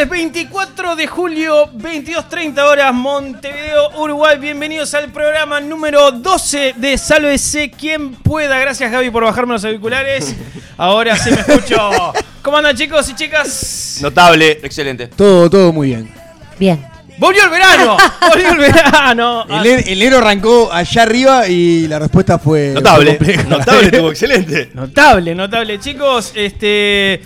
miércoles 24 de julio, 22.30 horas, Montevideo, Uruguay. Bienvenidos al programa número 12 de Sálvese quien pueda. Gracias, Gaby, por bajarme los auriculares. Ahora sí me escucho. ¿Cómo andan, chicos y chicas? Notable, excelente. Todo, todo muy bien. Bien. ¡Volvió el verano! ¡Volvió el verano! El, el enero arrancó allá arriba y la respuesta fue. Notable, fue notable, estuvo excelente. Notable, notable, chicos. Este.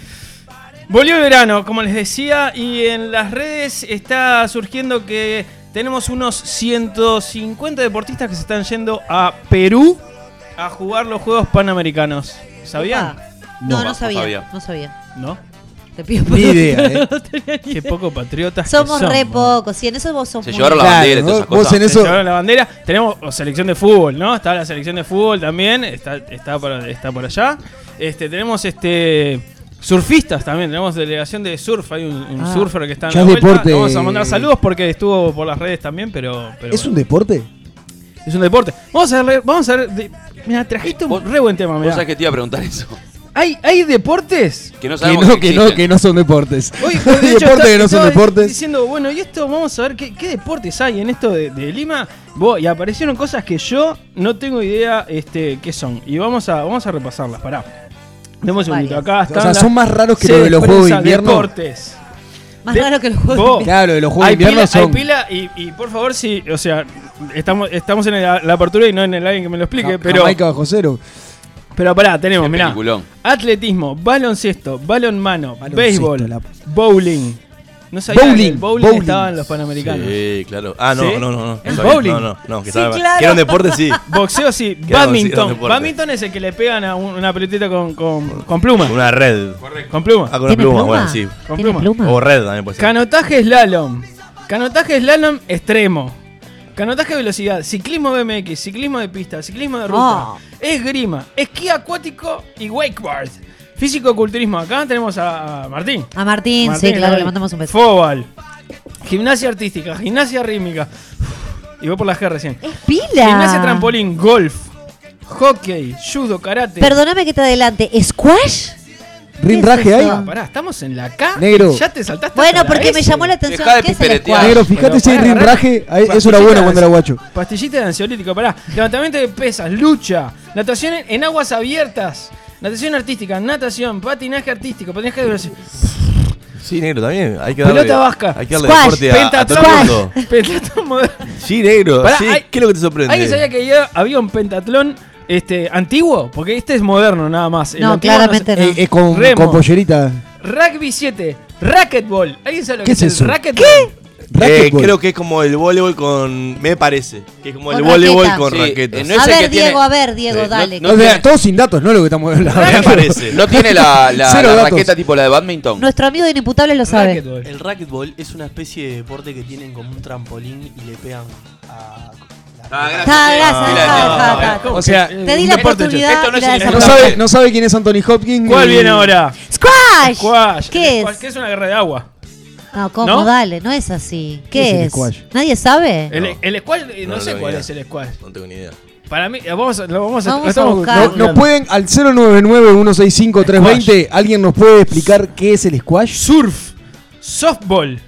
Volvió el verano, como les decía, y en las redes está surgiendo que tenemos unos 150 deportistas que se están yendo a Perú a jugar los Juegos Panamericanos. ¿Sabían? No, no, no sabía, sabía. No sabía. ¿No? Te pido Ni idea, ¿eh? No tenía ni Qué idea. poco patriotas. que Somos somos. re pocos. Sí, en eso vos sos Se muy- llevaron la Claro, bandera y todas esas vos cosas. en Se llevaron la bandera. Tenemos oh, selección de fútbol, ¿no? Está la selección de fútbol también. Está, está, por, está por allá. Este, tenemos este. Surfistas también, tenemos delegación de surf, hay un, un Ah. surfer que está en Ya la es vuelta. deporte. Le Vamos a mandar saludos porque estuvo por las redes también, pero, pero ¿Es bueno. un deporte? es un deporte. Vamos a ver, vamos a ver. de- mira, trajiste un re buen tema, Vos mirá. sabés que te iba a preguntar eso. ¿Hay, hay deportes Que no Que sabemos no, que que no, existen. que no son deportes. Hoy, Hay de hecho, deportes está- que no son estaba deportes. Diciendo, bueno, y esto vamos a ver qué, qué deportes hay en esto de, de Lima. Vos, y aparecieron cosas que yo no tengo idea este, qué son. Y vamos a, vamos a repasarlas. Pará. Demos un segundito. Acá O están sea, las- son más raros que lo de los Juegos de Invierno. Deportes. Más De- raro que el juego. Vos. de- Claro, de los Juegos de Hay Invierno pila, hay son. pila y, y por favor, si, o sea, estamos, estamos en la, la apertura y no en el alguien que me lo explique, Ja- pero, Jamaica bajo cero. pero pará, tenemos, mirá, peliculón. atletismo, baloncesto, balonmano, Baloncesto, béisbol, la- bowling. No sabía que Bowling, el bowling, bowling. estaba en los panamericanos. Sí, claro. Ah, no, ¿Sí? no, no, no. ¿El no sabía. bowling? No, no, no. Que, Sí, estaba- claro. que era un deporte, sí. Boxeo sí, badminton. Badminton es el que le pegan a un- una pelotita con, con, con pluma. Una red. Con pluma. Ah, con una ¿Tiene pluma, pluma? bueno, sí. Con ¿Tiene pluma. pluma? O red también puede ser. Canotaje slalom. Canotaje slalom extremo. Canotaje de velocidad, ciclismo BMX, ciclismo de pista, ciclismo de ruta, Oh. esgrima, esquí acuático y wakeboard. Físico-culturismo. Acá tenemos a, Martín. A Martín, Martín, sí, claro, ahí. le mandamos un beso. Fóbal. Gimnasia artística, gimnasia rítmica. Y voy por la G recién. Es pila. Gimnasia trampolín, golf, hockey, judo, karate. Perdóname que te adelante. ¿Squash? ¿Rinraje ¿Qué es eso? Ah, pará, estamos en la K. Negro. Ya te saltaste. Bueno, porque me llamó la atención. Dejá de ¿Qué es el squash? Negro, fíjate si hay rinraje. ahí- Eso era Pastillita bueno de cuando era guacho. Pastillita de ansiolítico, pará. Levantamiento de pesas, lucha, natación en, en aguas abiertas, natación artística, natación, patinaje artístico, patinaje de velocidad, Sí, negro, también. Hay que darle, Pelota vasca. Hay que darle Squash. deporte a, a todo el Pentatlón. mundo. pentatlón moderno. Sí, negro. Pará, sí, hay- ¿qué es lo que te sorprende? ¿Alguien sabía que ya había un pentatlón este, antiguo? Porque este es moderno nada más. El No, antiguo claramente no. Eh, eh, con, Remo. con pollerita. Rugby 7, racquetball. ¿Alguien sabe lo ¿Qué que es, es eso? racquetball? Eh, creo que es como el voleibol con. Me parece. Que es como el voleibol raqueta. con Sí, raquetas. eh, no A ver, tiene- Diego, a ver, Diego, Sí, dale. no O sea, tiene- todos sin datos, no lo que estamos hablando. Me parece. ¿No tiene la, raqueta tipo la de badminton? Nuestro amigo de Inimputable lo sabe. El racquetball es una especie de deporte que tienen como un trampolín y le pegan a. Ah, gracias. Gracias, Ah, está, no, está, no, está. ¿Cómo O sea, Te di la oportunidad. Esto no la No sabe, no sabe quién es Anthony Hopkins. ¿Cuál y- viene ahora? ¡Squash! Squash. ¿Qué es? que es una guerra de agua. No, ¿cómo? ¿No? Dale, no es así. ¿Qué ¿Qué, es el es? squash? ¿Nadie sabe? El, No. el squash, no, No, sé cuál es el squash. No tengo ni idea. Para mí, eh, vamos a, lo vamos a, Vamos a estamos buscar. Nos pueden, al 099-165-320, ¿alguien nos puede explicar qué es el squash? Surf, softball,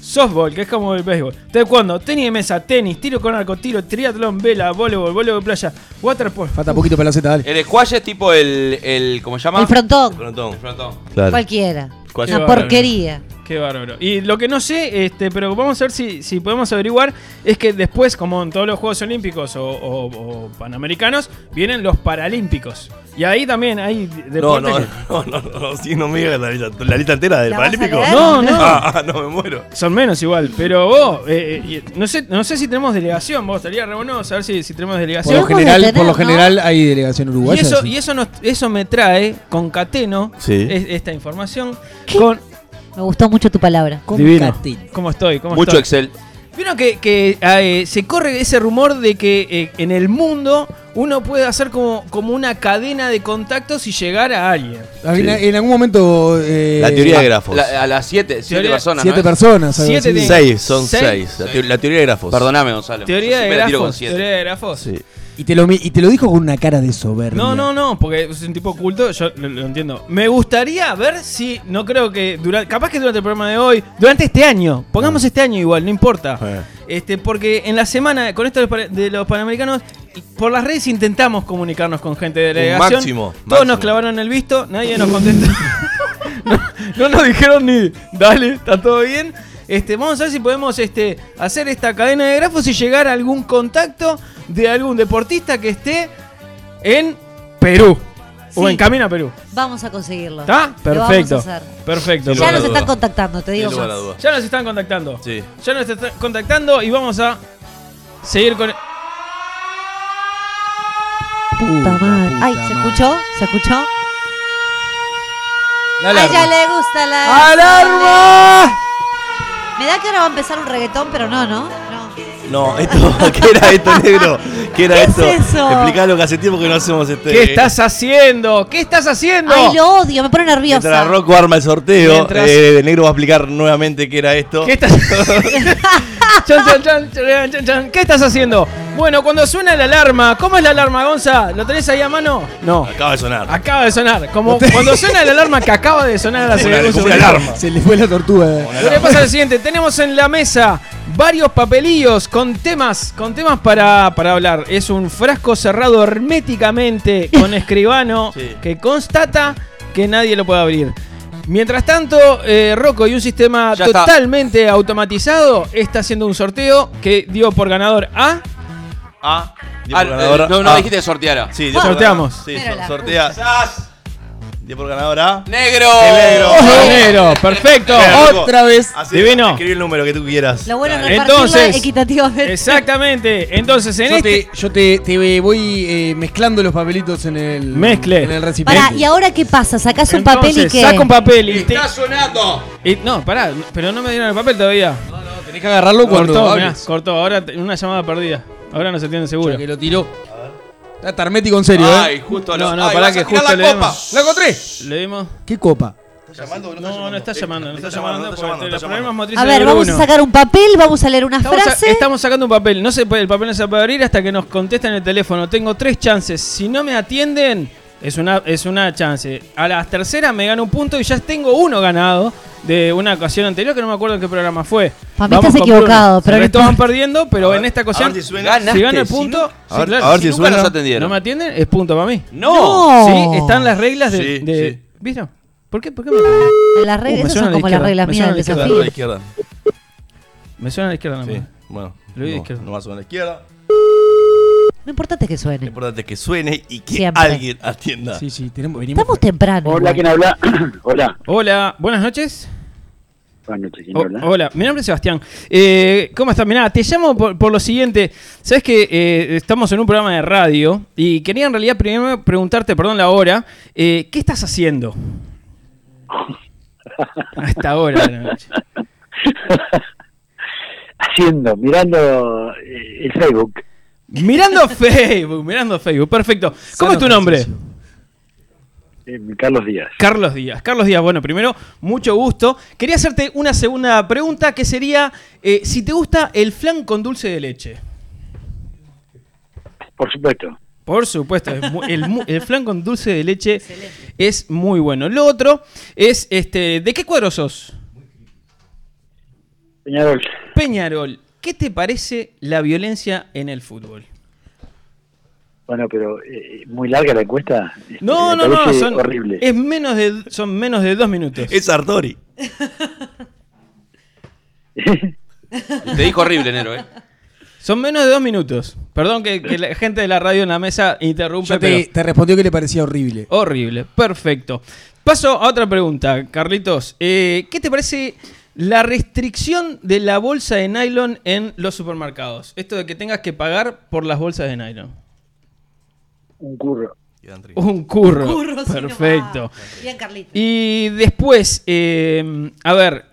softball, que es como el béisbol, taekwondo, tenis de mesa, tenis, tiro con arco, tiro, triatlón, vela, voleibol, voleibol de playa, waterpolo. Falta poquito para la Z, dale. El squash es tipo el, el ¿cómo se llama? El frontón. Frontón. El frontón. Claro. Cualquiera. Una porquería. Qué bárbaro. Y lo que no sé, este, pero vamos a ver si, si podemos averiguar, es que después, como en todos los Juegos Olímpicos o, o- o Panamericanos, vienen los Paralímpicos. Y ahí también hay No, deportes no, que no, no, no, no, sí, no me digas la lista, la lista entera del ¿La vas a Paralímpico. No, no. Ah, ah, no, me muero. son menos igual. Pero vos, eh, eh, y- no, sé, no sé si tenemos delegación, vos estaría re bueno saber si, si tenemos Por delegación. lo, Debemos de general, tener, por lo ¿no? general hay delegación Y uruguaya. eso, sí. y eso, nos- eso me trae, concateno, Sí. es- esta información con... Me gustó mucho tu palabra. Divino. ¿Cómo estoy? ¿Cómo Mucho estoy? Excel. Vieron que, que, eh, se corre ese rumor de que eh, en el mundo uno puede hacer como, como una cadena de contactos y llegar a alguien. En, en algún momento. eh, La teoría de grafos. La- a las 7, 7 Teoría- personas. Siete ¿no es? personas. algo Siete así. son Seis. seis. La, teo- la teoría de grafos. Perdóname, Gonzalo. Teoría Yo de siempre la tiro con grafos. siete. Teoría de grafos. Sí. Y te, lo, mi- y te lo dijo con una cara de soberbia. No, no, no, porque es un tipo oculto, yo lo, lo entiendo. Me gustaría ver si, no creo que durante, capaz que durante el programa de hoy, durante este año, pongamos este año igual, no importa. Eh. Este, porque en la semana, con esto de los pa- de los panamericanos, por las redes intentamos comunicarnos con gente de delegación. máximo, Todos máximo. nos clavaron el visto, nadie nos contestó. no, no nos dijeron ni, dale, está todo bien. Este, vamos a ver si podemos este, hacer esta cadena de grafos y llegar a algún contacto de algún deportista que esté en Perú. O en camino a Perú. Vamos a conseguirlo. ¿Está? Lo vamos a Perfecto. hacer. Perfecto. Ya nos están contactando, te digo más. Ya nos están contactando. Sí. Ya nos están contactando y vamos a seguir con. Puta madre. puta Ay, ¿se madre. escuchó? ¿Se escuchó? La A ella le gusta la. ¡Alarma! Me da que ahora va a empezar un reggaetón, pero no, ¿no? No. No, esto, ¿qué era esto, negro? ¿Qué era ¿Qué es esto? eso? Explicalo que hace tiempo que no hacemos este. ¿Qué estás haciendo? ¿Qué estás haciendo? Ay, lo odio, me pone nerviosa. Mientras Rocco arma el sorteo, Mientras- eh, el negro va a explicar nuevamente qué era esto. ¿Qué estás Chan, chan, chan, chan, chan, chan. ¿Qué estás haciendo? Bueno, cuando suena la alarma, ¿cómo es la alarma, Gonza? ¿Lo tenés ahí a mano? No. Acaba de sonar. Acaba de sonar. Como cuando suena la alarma que acaba de sonar Una- un como una alarma. Se le fue la tortuga. Lo que pasa es lo siguiente, tenemos en la mesa varios papelillos con temas, con temas para, para hablar. Es un frasco cerrado herméticamente con escribano Sí. que constata que nadie lo puede abrir. Mientras tanto, eh, Rocco y un sistema Ya está. totalmente automatizado está haciendo un sorteo que dio por ganador a... A. Dio Ah, por ganadora. eh, no, no A. dijiste que sorteara. Sí, por Sorteamos. Sí, Pero so- la sortea. Dio por ganadora. ¡Negro! negro! ¡Ojo, negro! ¡Perfecto! Otra vez. Así, Divino. Escribí el número que tú quieras. Lo bueno es repartirla Entonces, equitativamente. Exactamente. Entonces, en Yo, este... te, yo te, te voy eh, mezclando los papelitos en el, Mezcle. en el recipiente. Pará, ¿y ahora qué pasa? ¿Sacás un papel y Entonces, qué? Saca un papel y... te- ¡Está sonando! y- no, pará, pero no me dieron el papel todavía. Tenés que agarrarlo cuando Cortó, mirá, hables. cortó. Ahora te- una llamada perdida. Ahora no se tiene seguro. Ya que lo tiró. Está Tarmético en serio, Ay, ¿eh? justo a No, la- no, Ay, pará vas que tirar justo la le copa. demos. ¡La encontré! Le dimos. ¿Qué copa? No, no está llamando, no está Está llamando. llamando, está porque llamando, los está problemas llamando. motrices A ver, vamos a sacar un papel, vamos a leer una Estamos, sa- frase. estamos sacando un papel. No se puede, el papel no se puede abrir hasta que nos contesten el teléfono. Tengo tres chances. Si no me atienden, es una, es una chance. A la tercera me gano un punto y ya tengo uno ganado de una ocasión anterior que no me acuerdo en qué programa fue. Pa' mí Vamos estás con equivocado, Bruno. pero El resto van perdiendo, pero A en esta a ocasión, si. Ganaste. gano el Si punto, no- sí, a ver, claro, a ver si nunca suena. nos atendieron. No me atienden, es punto para mí. ¡No! Sí, están las reglas de. Sí, de- sí. ¿Viste? ¿Por qué? ¿Por qué me, Las Uh, reglas, me esas suena son a la como las izquierda, reglas me mías suena del a la A izquierda. la desafío. izquierda. me suena a la izquierda nada Sí, bueno. Lo vi de no, izquierda. no más a la izquierda. Lo importante es que Lo suene. importante es que suene y que Siempre. alguien atienda. Sí, sí, tenemos, venimos. Estamos temprano. Hola, igual. ¿quién habla? Hola. Hola, buenas noches. Buenas noches, ¿quién O- habla? hola, mi nombre es Sebastián. Eh, ¿Cómo estás? Mirá, te llamo por, por lo siguiente. Sabes que eh, estamos en un programa de radio y quería en realidad primero preguntarte, perdón la hora, eh, ¿qué estás haciendo? A esta hora de la noche. Haciendo, mirando eh, el Facebook. Mirando Facebook, mirando Facebook, perfecto. ¿Cómo es tu nombre? eh, Carlos Díaz. Carlos Díaz. Carlos Díaz, bueno, primero, mucho gusto. Quería hacerte una segunda pregunta que sería eh, si te gusta el flan con dulce de leche. Por supuesto. Por supuesto, el flan con dulce de leche es muy bueno. Lo otro es, este, ¿de qué cuadro sos? Peñarol. Peñarol. ¿Qué te parece la violencia en el fútbol? Bueno, pero eh, muy larga la encuesta. No, me no, no, son, horrible. es menos de, son menos de dos minutos. Es Sartori. Te dijo horrible, Nero, ¿eh? Son menos de dos minutos. Perdón que, que la gente de la radio en la mesa interrumpe, pero te, te respondió que le parecía horrible. horrible. Perfecto. Paso a otra pregunta, Carlitos. Eh, ¿Qué te parece la restricción de la bolsa de nylon en los supermercados? Esto de que tengas que pagar por las bolsas de nylon. Un curro. Un curro. Curro, sí, Perfecto. nomás. Bien, Carlito. Y después, eh, a ver,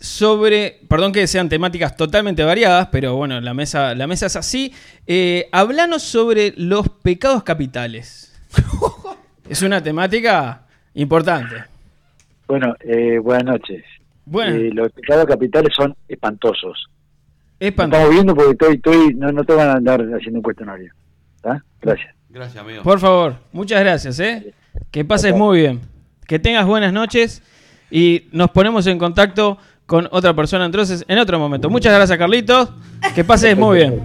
sobre, perdón que sean temáticas totalmente variadas, pero bueno, la mesa, la mesa es así. Eh, hablanos sobre los pecados capitales. es una temática importante. Bueno, eh, buenas noches. Bueno, Eh, los pecados capitales son espantosos. es Lo Estamos viendo porque estoy, estoy, no, no te van a andar haciendo un cuestionario. ¿Está? Gracias. Gracias, amigo. Por favor, muchas gracias, ¿eh? Que pases muy bien. Que tengas buenas noches y nos ponemos en contacto con otra persona entonces en otro momento. Muchas gracias, Carlitos. Que pases muy bien.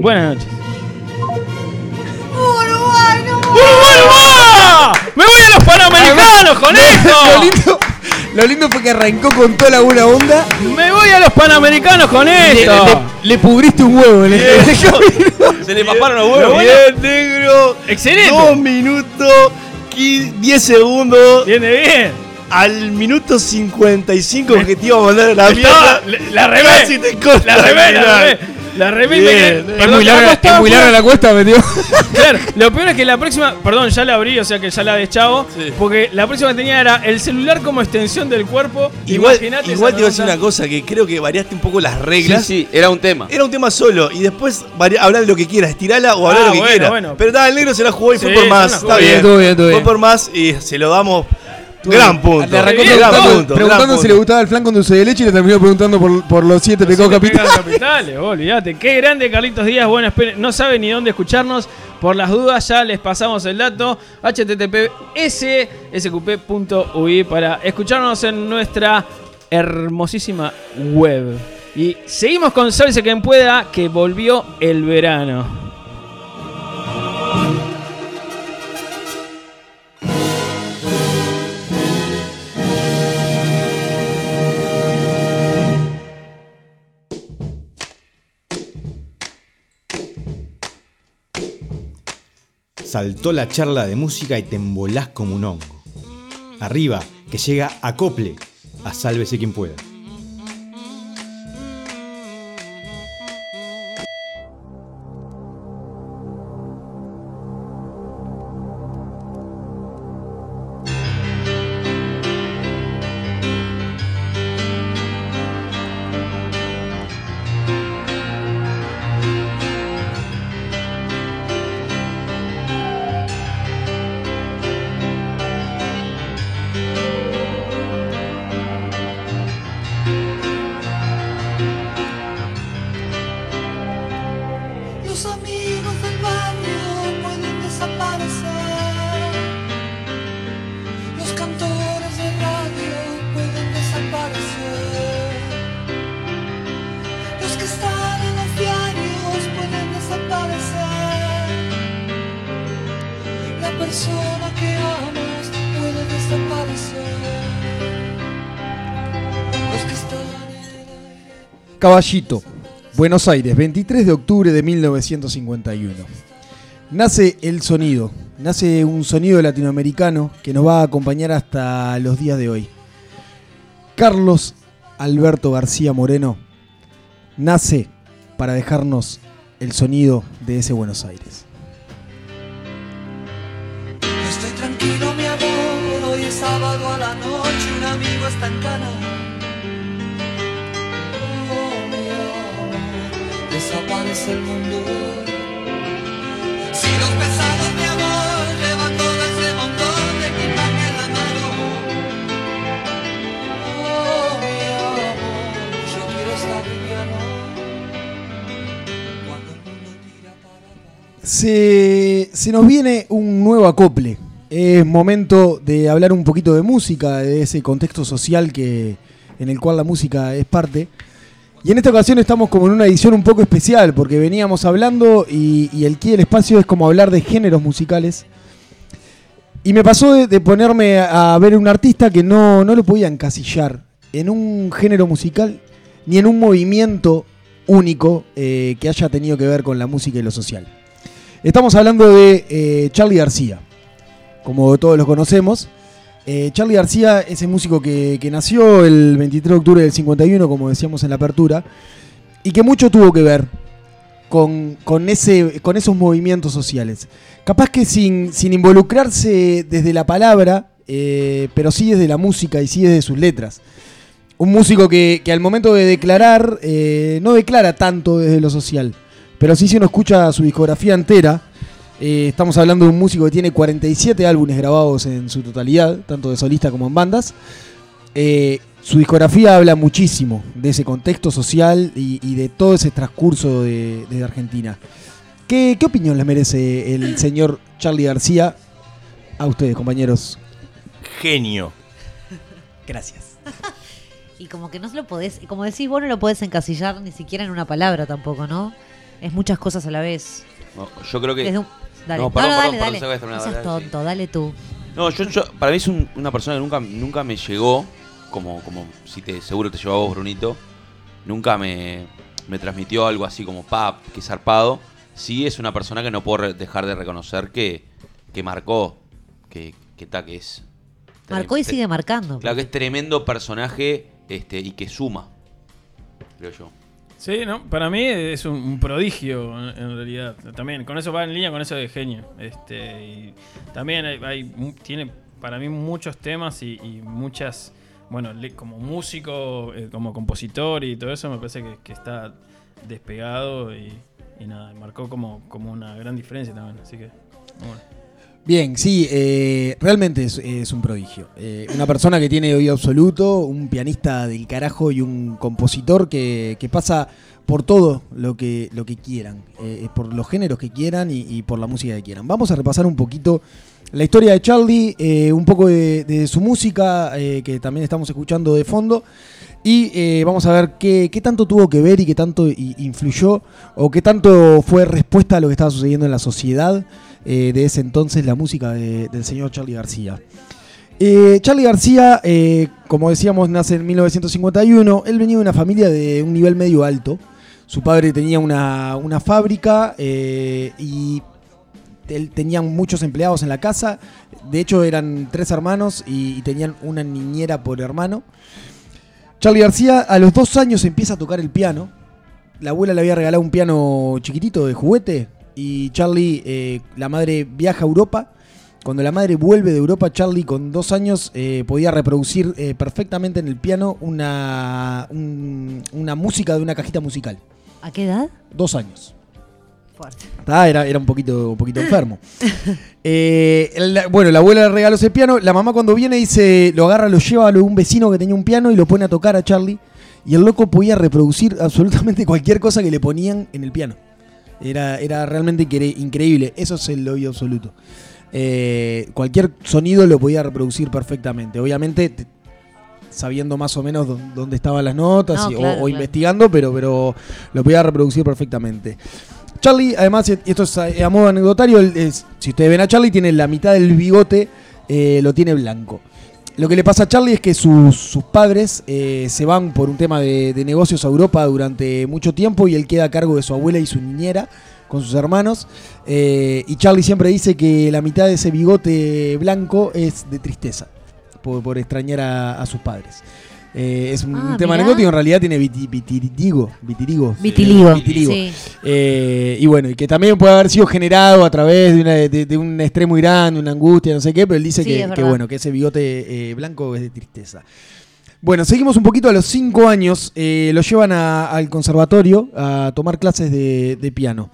Buenas noches. Uruguay, no. ¡Uruguay! ¡Me voy a los Panamericanos con lo, esto! Lo lindo fue que arrancó con toda la buena onda. ¡Me voy a los Panamericanos con Le, esto! le- le pudriste un huevo camino. Se le paparon los Lo huevos. bueno- Bien, negro. ¡Excelente! Dos minutos, qui- 10 segundos. Viene bien. Al minuto 55 que te iba a mandar a la mierda. la La el la final. La Bien, me quedé- es perdón, muy larga, es muy larga la cuesta, me dio. Claro, lo peor es que la próxima, perdón, ya la abrí, o sea que ya la deschavo, Sí. porque la próxima que tenía era el celular como extensión del cuerpo. Igual, Imaginate igual te iba a decir nota. una cosa, que creo que variaste un poco las Sí, reglas. sí, era un tema. Era un tema solo y después vari- hablar de lo que quieras, estirala o hablar Ah, lo que bueno, quieras. bueno. Pero nada, el negro se la jugó y Sí, fue por se más. Está bien. Bien. Fue por más y se lo damos. Gran punto. Le arrancó Bien, gran preguntando, punto. preguntando gran si le gustaba el flan con dulce de leche y le terminó preguntando por, por los siete pecados capitales. pecados capitales, olvídate. Qué grande Carlitos Díaz. Bueno, esperen, no sabe ni dónde escucharnos. Por las dudas, ya les pasamos el dato. https sqp.ui para escucharnos en nuestra hermosísima web. Y seguimos con Sálvese quien pueda, que volvió el verano. Saltó la charla de música y te embolás como un hongo. Arriba, que llega acople a sálvese quien pueda. Caballito, Buenos Aires, 23 de octubre de 1951. Nace el sonido, nace un sonido latinoamericano que nos va a acompañar hasta los días de hoy. Carlos Alberto García Moreno nace para dejarnos el sonido de ese Buenos Aires. Estoy tranquilo, mi amor. Hoy es sábado a la noche. Un amigo está en cana. Desaparece el mundo. Si los pesados, mi amor, llevan todo ese montón de equipaje en la mano. Oh, mi amor, yo quiero estar liviano. Cuando el mundo tira para abajo. Se, se nos viene un nuevo acople. Es momento de hablar un poquito de música, de ese contexto social que, en el cual la música es parte. Y en esta ocasión estamos como en una edición un poco especial, porque veníamos hablando y, el Key del Espacio es como hablar de géneros musicales. Y me pasó de, ponerme a, ver un artista que no, no lo podía encasillar en un género musical ni en un movimiento único eh, que haya tenido que ver con la música y lo social. Estamos hablando de eh, Charlie García, como todos lo conocemos. Eh, Charlie García es el músico que, que nació el 23 de octubre del 51, como decíamos en la apertura, y que mucho tuvo que ver con, con, ese, con esos movimientos sociales. Capaz que sin, sin involucrarse desde la palabra, eh, pero sí desde la música y sí desde sus letras. Un músico que, que al momento de declarar, eh, no declara tanto desde lo social, pero sí si uno escucha su discografía entera, eh, estamos hablando de un músico que tiene 47 álbumes grabados en su totalidad, tanto de solista como en bandas. Eh, su discografía habla muchísimo de ese contexto social y, y de todo ese transcurso de, de Argentina. ¿qué, qué opinión les merece el señor Charlie García a ustedes, compañeros? Genio. Gracias. Y como que no se lo podés, como decís, vos no lo podés encasillar ni siquiera en una palabra tampoco, ¿no? Es muchas cosas a la vez. No, yo creo que. Desde un- Dale, No, no, perdón, no, perdón, dale, perdón, dale. terminar, No seas sí. tonto, dale tú. No, yo, yo- para mí es un- una persona que nunca, nunca me llegó, como, como si te seguro te llevó a vos, Brunito. Nunca me, me transmitió algo así como pap, que zarpado. Sí es una persona que no puedo dejar de reconocer que, que marcó, que, que, ta, que es. Marcó y sigue marcando. Claro que es tremendo personaje este, y que suma, creo yo. Sí, no, para mí es un, prodigio en, realidad. También, con eso va en línea con eso de genio. Este, también hay, hay tiene para mí muchos temas y, muchas, bueno, como músico, eh, como compositor y todo eso, me parece que, que está despegado y, y nada, marcó como, como una gran diferencia también. Así que, bueno. Bien, sí, eh, realmente es, un prodigio. Eh, una persona que tiene oído absoluto, un pianista del carajo y un compositor que, que pasa por todo lo que, lo que quieran, eh, por los géneros que quieran y, por la música que quieran. Vamos a repasar un poquito la historia de Charlie, eh, un poco de, su música, que también estamos escuchando de fondo. Y vamos a ver qué, qué tanto tuvo que ver y qué tanto influyó o qué tanto fue respuesta a lo que estaba sucediendo en la sociedad eh, de ese entonces, la música de- del señor Charlie García. Eh, Charlie García, eh, como decíamos, nace en 1951. Él venía de una familia de un nivel medio alto. Su padre tenía una, una fábrica y él tenían muchos empleados en la casa. De hecho, eran tres hermanos y tenían una niñera por hermano. Charlie García a los dos años empieza a tocar el piano. La abuela le había regalado un piano chiquitito de juguete y Charlie, eh, la madre viaja a Europa. Cuando la madre vuelve de Europa, Charlie con dos años eh, podía reproducir eh, perfectamente en el piano una, un- una música de una cajita musical. ¿A qué edad? Dos años. Fuerte. Ah, era, era un poquito, un poquito enfermo. Eh, bueno, la abuela le regaló ese piano. La mamá cuando viene dice, lo agarra, lo lleva a lo de un vecino que tenía un piano y lo pone a tocar a Charlie. Y el loco podía reproducir absolutamente cualquier cosa que le ponían en el piano. Era, era realmente incre- increíble. Eso es el oído absoluto. Eh, cualquier sonido lo podía reproducir perfectamente. Obviamente te- sabiendo más o menos dó- dónde estaban las notas No, y- o- claro, o, claro. investigando, pero, pero lo podía reproducir perfectamente. Charlie, además, y esto es a, modo anecdotario, es- si ustedes ven a Charlie, tiene la mitad del bigote, eh, lo tiene blanco. Lo que le pasa a Charlie es que sus, sus padres eh, se van por un tema de, negocios a Europa durante mucho tiempo y él queda a cargo de su abuela y su niñera con sus hermanos. Eh, y Charlie siempre dice que la mitad de ese bigote blanco es de tristeza por, por extrañar a, a sus padres. Eh, es un Ah, tema mirá. anecdótico, en realidad tiene viti- vitirigo, vitirigo. Vitiligo. Vitiligo. Sí. Eh, y bueno, y que también puede haber sido generado a través de, una- de- de un estrés muy grande, una angustia, no sé qué, pero él dice Sí, que, es que verdad. bueno, que ese bigote eh, blanco es de tristeza. Bueno, seguimos un poquito a los cinco años, lo llevan a- al conservatorio a tomar clases de, de piano.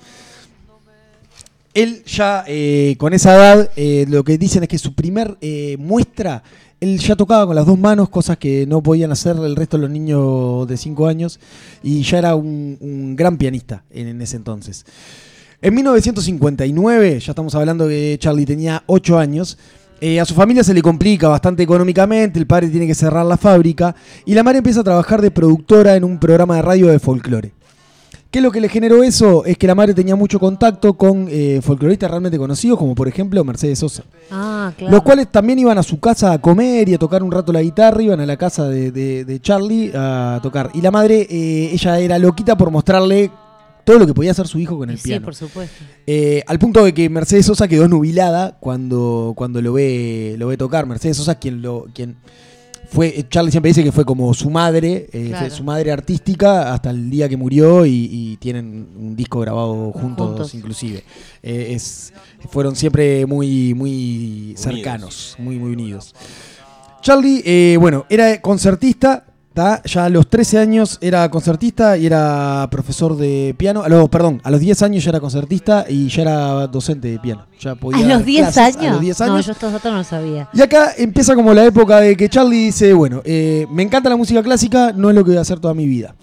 Él ya eh, con esa edad, eh, lo que dicen es que su primer eh, muestra, él ya tocaba con las dos manos, cosas que no podían hacer el resto de los niños de 5 años, y ya era un, gran pianista en, en ese entonces. En 1959, ya estamos hablando que Charlie tenía 8 años, eh, a su familia se le complica bastante económicamente, el padre tiene que cerrar la fábrica, y la madre empieza a trabajar de productora en un programa de radio de folclore. ¿Qué es lo que le generó eso? Es que la madre tenía mucho contacto con eh, folcloristas realmente conocidos, como por ejemplo Mercedes Sosa. Ah, claro. Los cuales también iban a su casa a comer y a tocar un rato la guitarra, iban a la casa de, de- de Charlie a tocar. Y la madre, eh, ella era loquita por mostrarle todo lo que podía hacer su hijo con el Sí, piano. por supuesto. Eh, al punto de que Mercedes Sosa quedó nubilada cuando, cuando lo ve lo ve tocar. Mercedes Sosa quien lo quien fue Charlie siempre dice que fue como su madre, eh, Claro. fue su madre artística hasta el día que murió y, y tienen un disco grabado juntos, Juntos. inclusive. Eh, es, fueron siempre muy muy cercanos, muy muy unidos. Charlie, eh, bueno, era concertista, ¿tá? ya a los 13 años era concertista y era profesor de piano. A los, perdón, a los 10 años ya era concertista y ya era docente de piano. Ya podía ¿A los 10 clases años? A los 10 No, años. yo estos datos no lo sabía. Y acá empieza como la época de que Charlie dice, bueno, eh, me encanta la música clásica, no es lo que voy a hacer toda mi vida.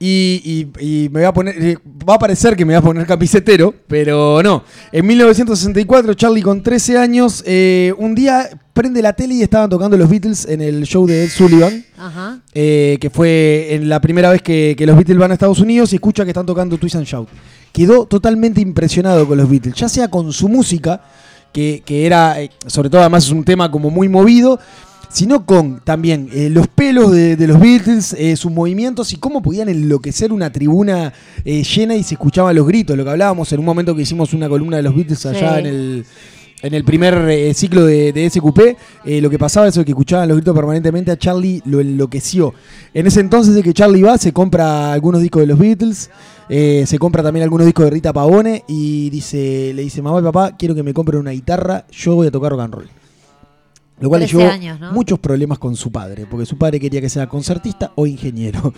Y, y- y me voy a poner, eh, va a parecer que me voy a poner camisetero, pero no. En 1964, Charlie con 13 años, eh, un día prende la tele y estaban tocando los Beatles en el show de Ed Sullivan, Ajá. eh, que fue en la primera vez que, que los Beatles van a Estados Unidos y escucha que están tocando Twist and Shout. Quedó totalmente impresionado con los Beatles, ya sea con su música, que, que era, eh, sobre todo además es un tema como muy movido, sino con también eh, los pelos de, de los Beatles, eh, sus movimientos y cómo podían enloquecer una tribuna eh, llena y se escuchaban los gritos, lo que hablábamos en un momento que hicimos una columna de los Beatles allá Sí. en el... En el primer eh, ciclo de, de SQP, eh, lo que pasaba es que escuchaban los gritos permanentemente a Charlie, lo enloqueció. En ese entonces de que Charlie va, se compra algunos discos de los Beatles, eh, se compra también algunos discos de Rita Pavone y dice, le dice, mamá y papá, quiero que me compren una guitarra, yo voy a tocar rock and roll. Lo cual le 13 llevó años, ¿no? muchos problemas con su padre, porque su padre quería que sea concertista o ingeniero.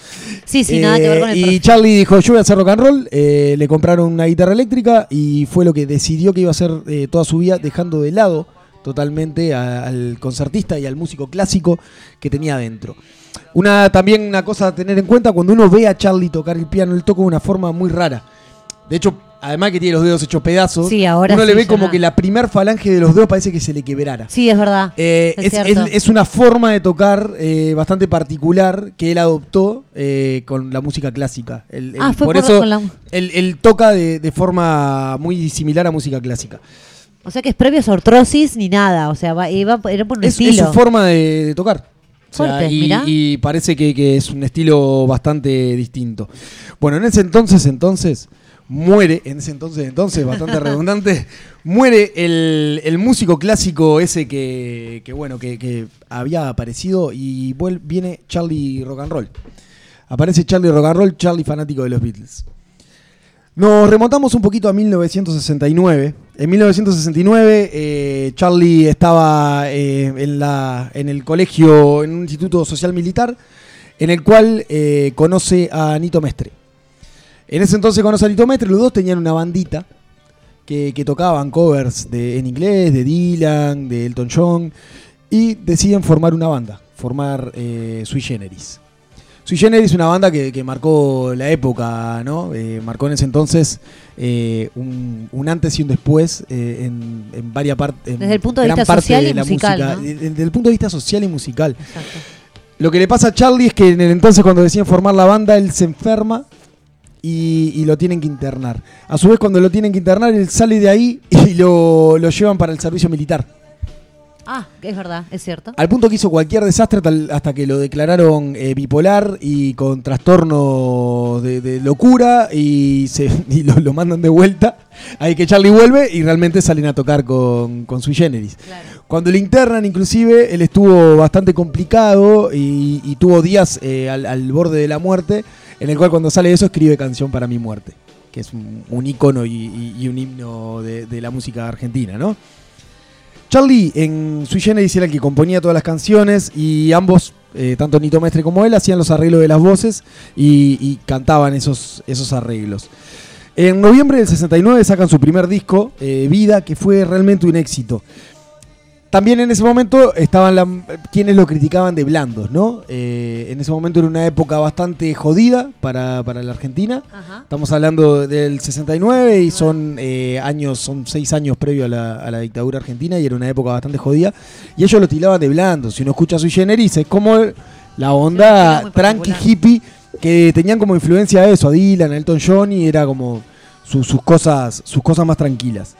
Sí, sí, nada que ver con el Eh, Y. Charlie dijo, yo voy a hacer rock and roll, eh, le compraron una guitarra eléctrica y fue lo que decidió que iba a hacer eh, toda su vida, dejando de lado totalmente a- al concertista y al músico clásico que tenía adentro. Una, también una cosa a tener en cuenta, cuando uno ve a Charlie tocar el piano, él toca de una forma muy rara. De hecho, además que tiene los dedos hechos pedazos, Sí, ahora uno sí, le ve como no. que la primer falange de los dedos parece que se le quebrara. Sí, es verdad. Eh, Es es, cierto. es- es una forma de tocar eh, bastante particular que él adoptó eh, con la música clásica. Ah, fue por por- eso la- él, él toca de, de forma muy similar a música clásica. O sea que es previo a su artrosis ni nada. O sea, va, era por un Es, es estilo. su forma de, de tocar. O sea, y parece que, que es un estilo bastante distinto. Bueno, en ese entonces, entonces, muere, en ese entonces, entonces, bastante redundante, muere el, el músico clásico ese que, que, bueno, que, que había aparecido y viene Charlie Rock and Roll. Aparece Charlie Rock and Roll, Charlie fanático de los Beatles. Nos remontamos un poquito a 1969. En 1969 eh, Charlie estaba eh, en, la, en el colegio, en un instituto social militar, en el cual eh, conoce a Nito Mestre. En ese entonces conoce a Nito Mestre, los dos tenían una bandita que, que tocaban covers de, en inglés, de Dylan, de Elton John, y deciden formar una banda, formar eh, Sui Generis. Sui Generis es una banda que, que marcó la época, ¿no? Eh, marcó en ese entonces eh, un, un antes y un después eh, en, en varias partes. Desde el punto de vista social y musical, ¿no? Desde el punto de vista social y musical. Exacto. Lo que le pasa a Charlie es que en el entonces cuando deciden formar la banda, él se enferma y, y lo tienen que internar. A su vez, cuando lo tienen que internar, él sale de ahí y lo, lo llevan para el servicio militar. Ah, es verdad, es cierto. Al punto que hizo cualquier desastre tal- hasta que lo declararon eh, bipolar y con trastorno de, de locura y, se, y lo, lo mandan de vuelta. Ahí que Charlie vuelve y realmente salen a tocar con, con Sui Generis. Cuando lo internan, inclusive, él estuvo bastante complicado y, y tuvo días eh, al, al borde de la muerte, en el cual cuando sale eso escribe Canción para mi muerte, que es un, un ícono y, un himno de, la música argentina, ¿no? Charlie en Sui Generis era el que componía todas las canciones y ambos, eh, tanto Nito Mestre como él, hacían los arreglos de las voces y, y cantaban esos, esos arreglos. En noviembre del 69 sacan su primer disco, eh, Vida, que fue realmente un éxito. También en ese momento estaban la- quienes lo criticaban de blandos, ¿no? Eh, en ese momento era una época bastante jodida para, para la Argentina. Ajá. Estamos hablando del 69 y son eh, años, son seis años previo a la, a la dictadura argentina y era una época bastante jodida. Y ellos lo tilaban de blando. Si uno escucha Sui Generis, es como la onda tranqui hippie que tenían como influencia a eso, a Dylan, a Elton John y era como su- sus, cosas, sus cosas más tranquilas.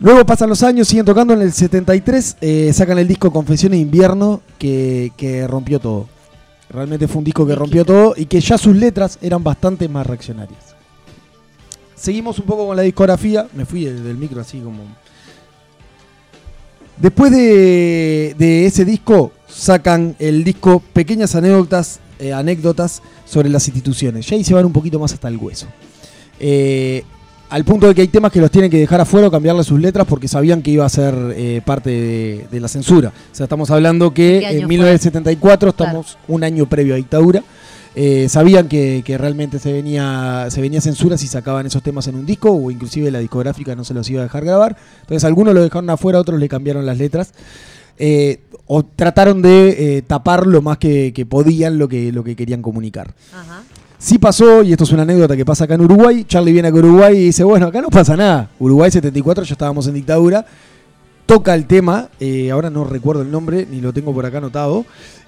Luego pasan los años, siguen tocando en el 73, eh, sacan el disco Confesiones de Invierno que, que rompió todo. Realmente fue un disco que rompió todo y que ya sus letras eran bastante más reaccionarias. Seguimos un poco con la discografía, me fui del, del micro así como... Después de, de ese disco sacan el disco Pequeñas anécdotas, eh, anécdotas sobre las instituciones. Ya ahí se van un poquito más hasta el hueso. Eh, al punto de que hay temas que los tienen que dejar afuera o cambiarle sus letras porque sabían que iba a ser eh, parte de, de la censura. O sea, estamos hablando que ¿Qué año en fue? 1974 estamos un año previo a dictadura. Eh, sabían que, que realmente se venía, se venía censura si sacaban esos temas en un disco o inclusive la discográfica no se los iba a dejar grabar. Entonces algunos lo dejaron afuera, otros le cambiaron las letras. Eh, o trataron de eh, tapar lo más que, que podían lo que, lo que querían comunicar. Ajá. Sí pasó, y esto es una anécdota que pasa acá en Uruguay, Charlie viene acá a Uruguay y dice, bueno, acá no pasa nada. Uruguay 74, ya estábamos en dictadura. Toca el tema, eh, ahora no recuerdo el nombre, ni lo tengo por acá anotado,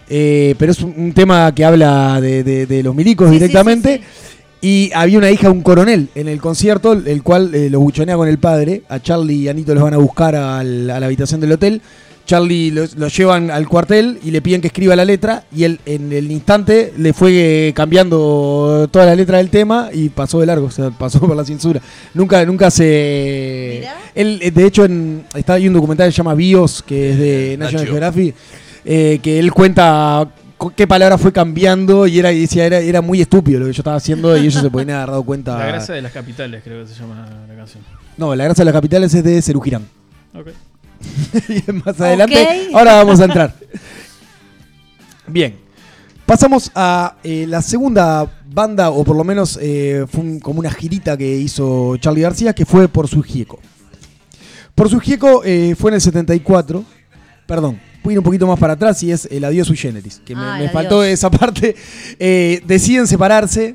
eh, pero es un, un tema que habla de, de- de los milicos Sí, directamente. sí, sí. Y había una hija de un coronel en el concierto, el cual eh, los buchonea con el padre. A Charlie y Anito los van a buscar al- a la habitación del hotel. Charlie los, los llevan al cuartel y le piden que escriba la letra. Y él en el instante le fue eh, cambiando toda la letra del tema y pasó de largo, o sea, pasó por la censura. Nunca, nunca se. Mirá. Él, eh, de hecho, en, está ahí un documental que se llama Bios, que es de National Nacho. Geographic, eh, que él cuenta qué palabra fue cambiando y era y decía era, era muy estúpido lo que yo estaba haciendo y ellos se podían haber dado cuenta. La grasa de las capitales, creo que se llama la canción. No, la grasa de las capitales es de Cerú Girán. Ok. Y más adelante, ahora vamos a entrar. Bien. Pasamos a eh, la segunda banda, o por lo menos eh, fue un- como una girita que hizo Charlie García, que fue por su Gieco. Por su Gieco eh, fue en el 74. Perdón, voy a ir un poquito más para atrás y es el Adiós Sui Generis, que me, Ah, faltó esa parte. Deciden separarse.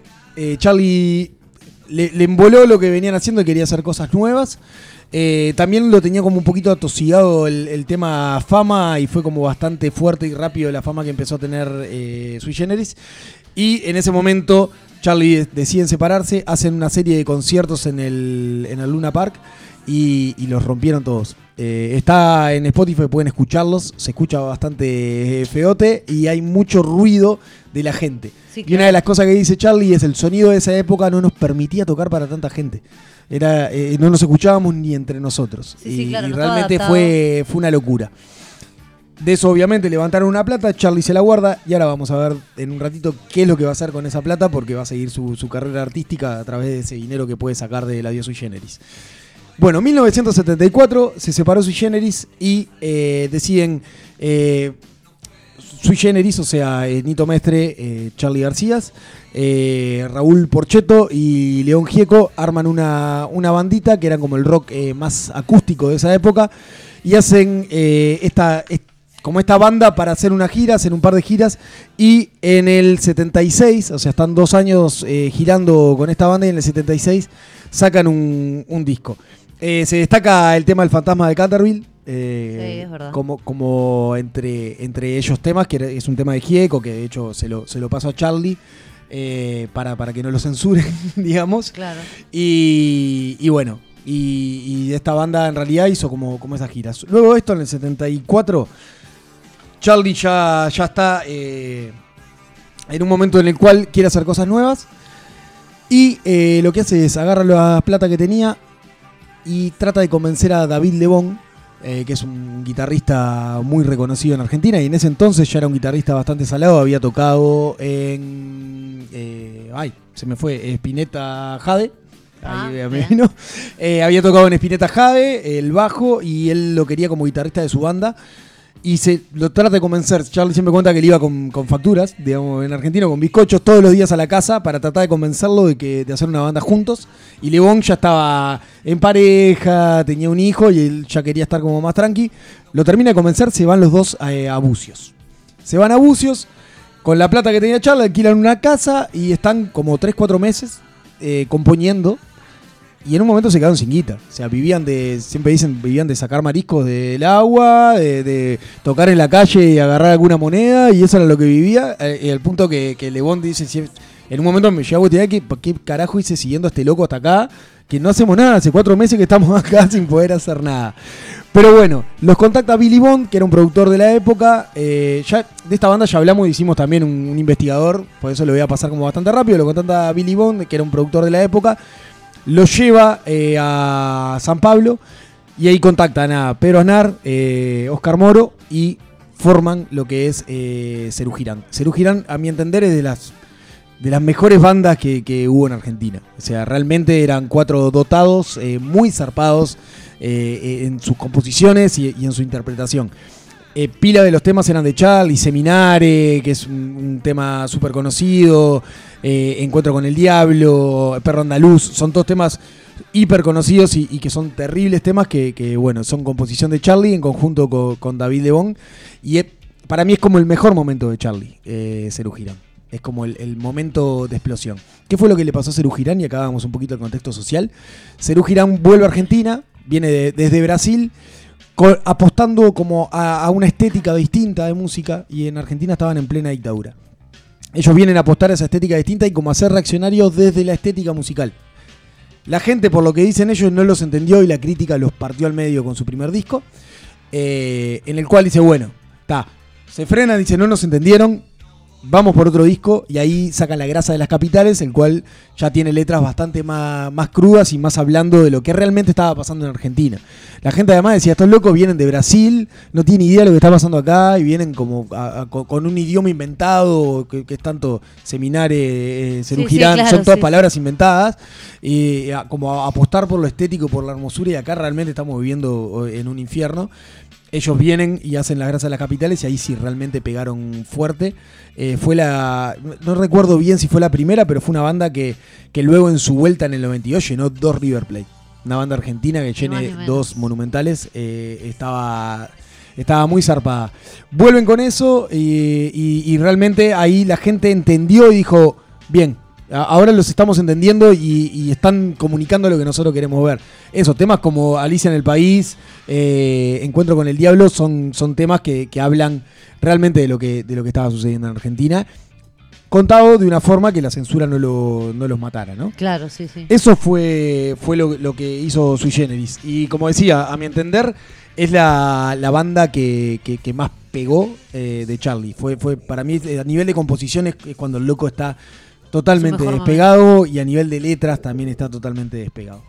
Charlie le, le emboló lo que venían haciendo y quería hacer cosas nuevas. Eh, también lo tenía como un poquito atosigado el, el tema fama y fue como bastante fuerte y rápido la fama que empezó a tener eh, Sui Generis. Y en ese momento Charlie de- deciden separarse, hacen una serie de conciertos en el, en el Luna Park y, y los rompieron todos. Eh, está en Spotify, pueden escucharlos, se escucha bastante eh, feote y hay mucho ruido de la gente. Sí, Y una de las cosas que dice Charlie es el sonido de esa época no nos permitía tocar para tanta gente. Era, eh, no nos escuchábamos ni entre nosotros. Sí, sí, y, claro, y no estaba realmente fue, fue una locura. De eso obviamente levantaron una plata, Charlie se la guarda y ahora vamos a ver en un ratito qué es lo que va a hacer con esa plata porque va a seguir su, su carrera artística a través de ese dinero que puede sacar de la Dios Sui Generis. Bueno, 1974 se separó Sui Generis y eh, deciden eh, Sui Generis, o sea, eh, Nito Mestre, eh, Charlie García, eh, Raúl Porcheto y León Gieco arman una, una bandita que era como el rock más acústico de esa época y hacen esta, est- como esta banda para hacer una gira, hacer un par de giras y en el 76, o sea, están dos años girando con esta banda y en el 76 sacan un, un disco. Se destaca el tema del fantasma de Canterville. Eh, Sí, es verdad. Como, como entre, entre ellos temas, que es un tema de Gieco, que de hecho se lo, se lo pasó a Charlie eh, para, para que no lo censuren, digamos. Claro. Y, y bueno, y, y esta banda en realidad hizo como, como esas giras. Luego de esto, en el 74, Charlie ya, ya está eh, en un momento en el cual quiere hacer cosas nuevas. Y eh, lo que hace es agarra la plata que tenía y trata de convencer a David Lebón, eh, que es un guitarrista muy reconocido en Argentina. Y en ese entonces ya era un guitarrista bastante salado. Había tocado en. eh, ay, se me fue. Spinetta Jade. Ah, Ahí, me vino. Eh, había tocado en Spinetta Jade, el bajo, y él lo quería como guitarrista de su banda. Y se lo trata de convencer. Charlie siempre cuenta que él iba con, facturas, digamos, en Argentina, con bizcochos todos los días a la casa para tratar de convencerlo de que de hacer una banda juntos. Y Lebón ya estaba en pareja, tenía un hijo y él ya quería estar como más tranqui. Lo termina de convencer, se van los dos a, a Bucios. Se van a Bucios, con la plata que tenía Charlie, alquilan una casa y están como 3-4 meses eh, componiendo. Y en un momento se quedaron sin guita. O sea, vivían de, siempre dicen, vivían de sacar mariscos del agua, de, tocar en la calle y agarrar alguna moneda, y eso era lo que vivía. eh, y al punto que, que Lebón dice, si- en un momento me llegó a cuestionar que, ¿qué carajo hice siguiendo a este loco hasta acá? Que no hacemos nada, hace cuatro meses que estamos acá sin poder hacer nada. Pero bueno, los contacta Billy Bond, que era un productor de la época. eh, ya de esta banda ya hablamos, hicimos también un, un investigador, por eso lo voy a pasar como bastante rápido. Lo contacta Billy Bond, que era un productor de la época. Lo lleva eh, a San Pablo y ahí contactan a Pedro Aznar, eh, Oscar Moro y forman lo que es eh, Cerú Girán. Girán, a mi entender, es de las de las mejores bandas que, que hubo en Argentina. O sea, realmente eran cuatro dotados, eh, muy zarpados eh, en sus composiciones y en su interpretación. Eh, pila de los temas eran de Charlie, Seminare, que es un, tema súper conocido, eh, Encuentro con el Diablo, Perro Andaluz, son todos temas hiper conocidos y, que son terribles temas que, bueno, son composición de Charlie en conjunto co- con, David Lebón. Y para mí es como el mejor momento de Charlie, eh, Girán. Es como el, momento de explosión. ¿Qué fue lo que le pasó a Serú Girán? Y acá vamos un poquito el contexto social. Serú Girán vuelve a Argentina, viene de- desde Brasil, apostando como a, una estética distinta de música y en Argentina estaban en plena dictadura. Ellos vienen a apostar a esa estética distinta y como a ser reaccionarios desde la estética musical. La gente, por lo que dicen ellos, no los entendió y la crítica los partió al medio con su primer disco. eh, en el cual dice, bueno, está, se frena, dice, no nos entendieron, vamos por otro disco y ahí sacan la grasa de las capitales, el cual ya tiene letras bastante más, más crudas y más hablando de lo que realmente estaba pasando en Argentina. La gente además decía, estos locos vienen de Brasil, no tienen idea de lo que está pasando acá y vienen como a- a- con, un idioma inventado, que, que es tanto seminare, eh, Serú Sí, sí, Girán, claro, son todas sí, palabras inventadas, y a- como a apostar por lo estético, por la hermosura y acá realmente estamos viviendo eh, en un infierno. Ellos vienen y hacen la grasa de las capitales y ahí sí realmente pegaron fuerte. Eh, fue la. no- recuerdo bien si fue la primera, pero fue una banda que, que luego en su vuelta en el 92 llenó dos River Plate. Una banda argentina que llene dos monumentales. eh, estaba. Estaba muy zarpada. Vuelven con eso y, y- y realmente ahí la gente entendió y dijo, bien, ahora los estamos entendiendo y, y están comunicando lo que nosotros queremos ver. Eso, temas como Alicia en el País, eh, Encuentro con el Diablo, son, son temas que, que hablan realmente de lo que, de lo que estaba sucediendo en Argentina, contado de una forma que la censura no, lo- no los matara, ¿no? Claro, sí, sí. Eso fue, fue lo, lo que hizo Sui Generis. Y como decía, a mi entender, es la, la banda que, que- que más pegó eh, de Charlie. Fue, fue para mí, a nivel de composiciones, es cuando el loco está totalmente despegado y a nivel de letras también está totalmente despegado.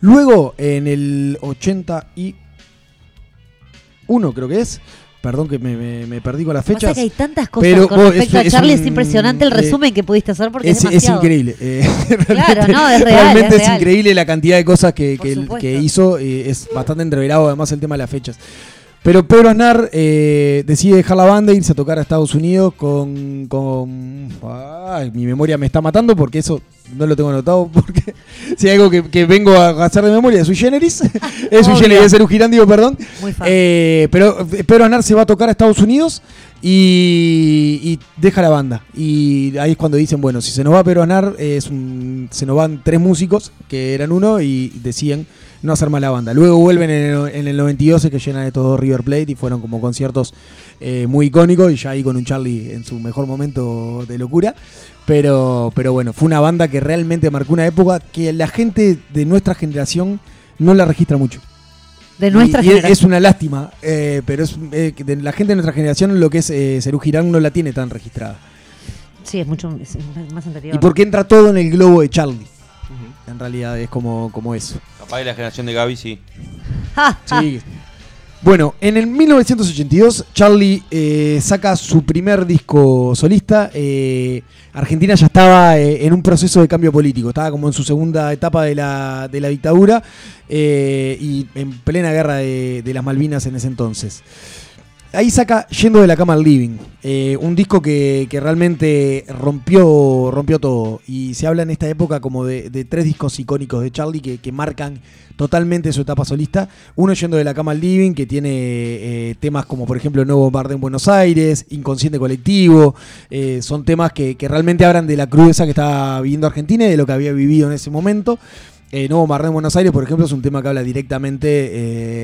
Luego, en el 81, creo que es. Perdón que me, me- me perdí con las Pasa fechas. que hay tantas cosas pero, con vos, respecto es- a es Charlie, es, un- impresionante el eh, resumen que pudiste hacer porque es, increíble. eh, Claro, realmente- no, es real, Realmente es real. increíble la cantidad de cosas que, que hizo. eh, es bastante entreverado además el tema de las fechas. Pero Pedro Aznar eh, decide dejar la banda e irse a tocar a Estados Unidos con... con ay, mi memoria me está matando porque eso no lo tengo anotado porque si hay algo que, que vengo a hacer de memoria es Sui Generis. es Obvio. Generis, es digo, perdón. Muy fan. Eh, pero eh, Pedro Aznar se va a tocar a Estados Unidos y, y deja la banda. Y ahí es cuando dicen, bueno, si se nos va Pedro Aznar, es un- se nos van tres músicos, que eran uno, y decían no hacer más la banda. Luego vuelven en el, en el 92 que llenan estos dos River Plate y fueron como conciertos eh, muy icónicos y ya ahí con un Charlie en su mejor momento de locura. Pero, pero bueno, fue una banda que realmente marcó una época que la gente de nuestra generación no la registra mucho. De nuestra Y- y generación. Es una lástima, eh, pero es, eh, de la gente de nuestra generación lo que es eh, Serú Girán no la tiene tan registrada. Sí, es mucho es más anterior. Y porque entra todo en el globo de Charlie. En realidad es como, como eso. Capaz de la generación de Gaby, sí. Sí. Bueno, en el 1982 Charlie eh, saca su primer disco solista. eh, Argentina ya estaba eh, en un proceso de cambio político, estaba como en su segunda etapa de la, de la dictadura eh, y en plena guerra de, de las Malvinas en ese entonces. Ahí saca Yendo de la cama al living, eh, un disco que, que realmente rompió, rompió todo. Y se habla en esta época como de, tres discos icónicos de Charlie que, que marcan totalmente su etapa solista. Uno Yendo de la cama al living, que tiene eh, temas como por ejemplo Nuevo Bombardeo en Buenos Aires, Inconsciente Colectivo. eh, son temas que, que realmente hablan de la crudeza que estaba viviendo Argentina y de lo que había vivido en ese momento. Eh, Nuevo en Buenos Aires, por ejemplo, es un tema que habla directamente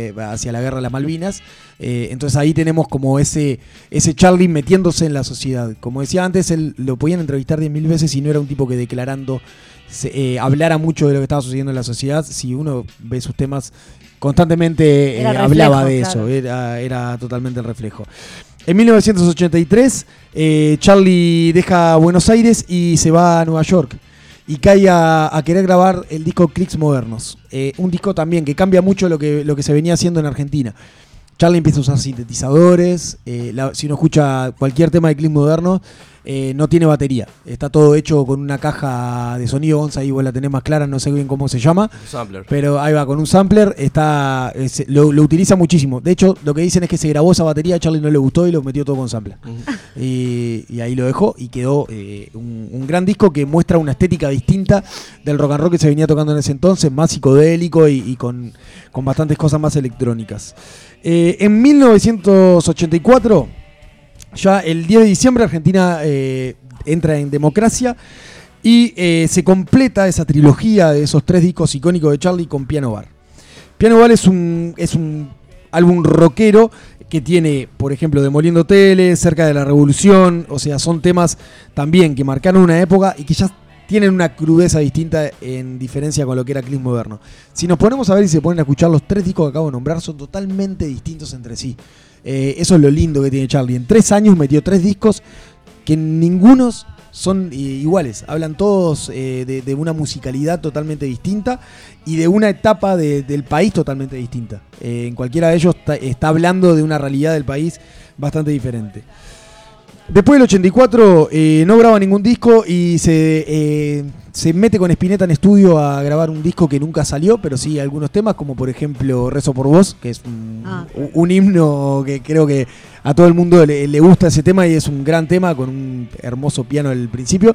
eh, hacia la guerra de las Malvinas. Eh, entonces ahí tenemos como ese, ese Charlie metiéndose en la sociedad. Como decía antes, él lo podían entrevistar 10.000 veces y no era un tipo que declarando se- eh, hablara mucho de lo que estaba sucediendo en la sociedad. Si uno ve sus temas, constantemente reflejo, hablaba de claro. eso, era, era totalmente el reflejo. En 1983, eh, Charlie deja Buenos Aires y se va a Nueva York. Y cae a, a querer grabar el disco Clicks Modernos. Eh, un disco también que cambia mucho lo que, lo que se venía haciendo en Argentina. Charlie empieza a usar sintetizadores. eh, si uno escucha cualquier tema de Clicks Modernos, eh, no tiene batería. Está todo hecho con una caja de sonido. Gonza, ahí vos la tenés más clara, no sé bien cómo se llama. Sampler. Pero ahí va, con un sampler está es- lo, lo utiliza muchísimo. De hecho, lo que dicen es que se grabó esa batería, a Charlie no le gustó y lo metió todo con sampler. y, y ahí lo dejó y quedó eh, un, un gran disco que muestra una estética distinta del rock and roll que se venía tocando en ese entonces, más psicodélico y, y con, con bastantes cosas más electrónicas. Eh, en 1984 Ya el 10 de diciembre Argentina eh, entra en democracia y eh, se completa esa trilogía de esos tres discos icónicos de Charlie con Piano Bar. Piano Bar es un, es un álbum rockero que tiene, por ejemplo, Demoliendo Hoteles, Cerca de la Revolución, o sea, son temas también que marcaron una época y que ya tienen una crudeza distinta en diferencia con lo que era Cliff Moderno. Si nos ponemos a ver y se ponen a escuchar los tres discos que acabo de nombrar, son totalmente distintos entre sí. Eh, eso es lo lindo que tiene Charlie. En tres años metió tres discos que ningunos son eh, iguales. Hablan todos eh, de, una musicalidad totalmente distinta y de una etapa de- del país totalmente distinta. En cualquiera de ellos está hablando de una realidad del país bastante diferente. Después del 84 eh, no graba ningún disco y se, eh, se mete con Spinetta en estudio a grabar un disco que nunca salió, pero sí algunos temas, como por ejemplo Rezo por Vos, que es un, Ah. un- un himno que creo que a todo el mundo le, le gusta ese tema y es un gran tema con un hermoso piano al principio.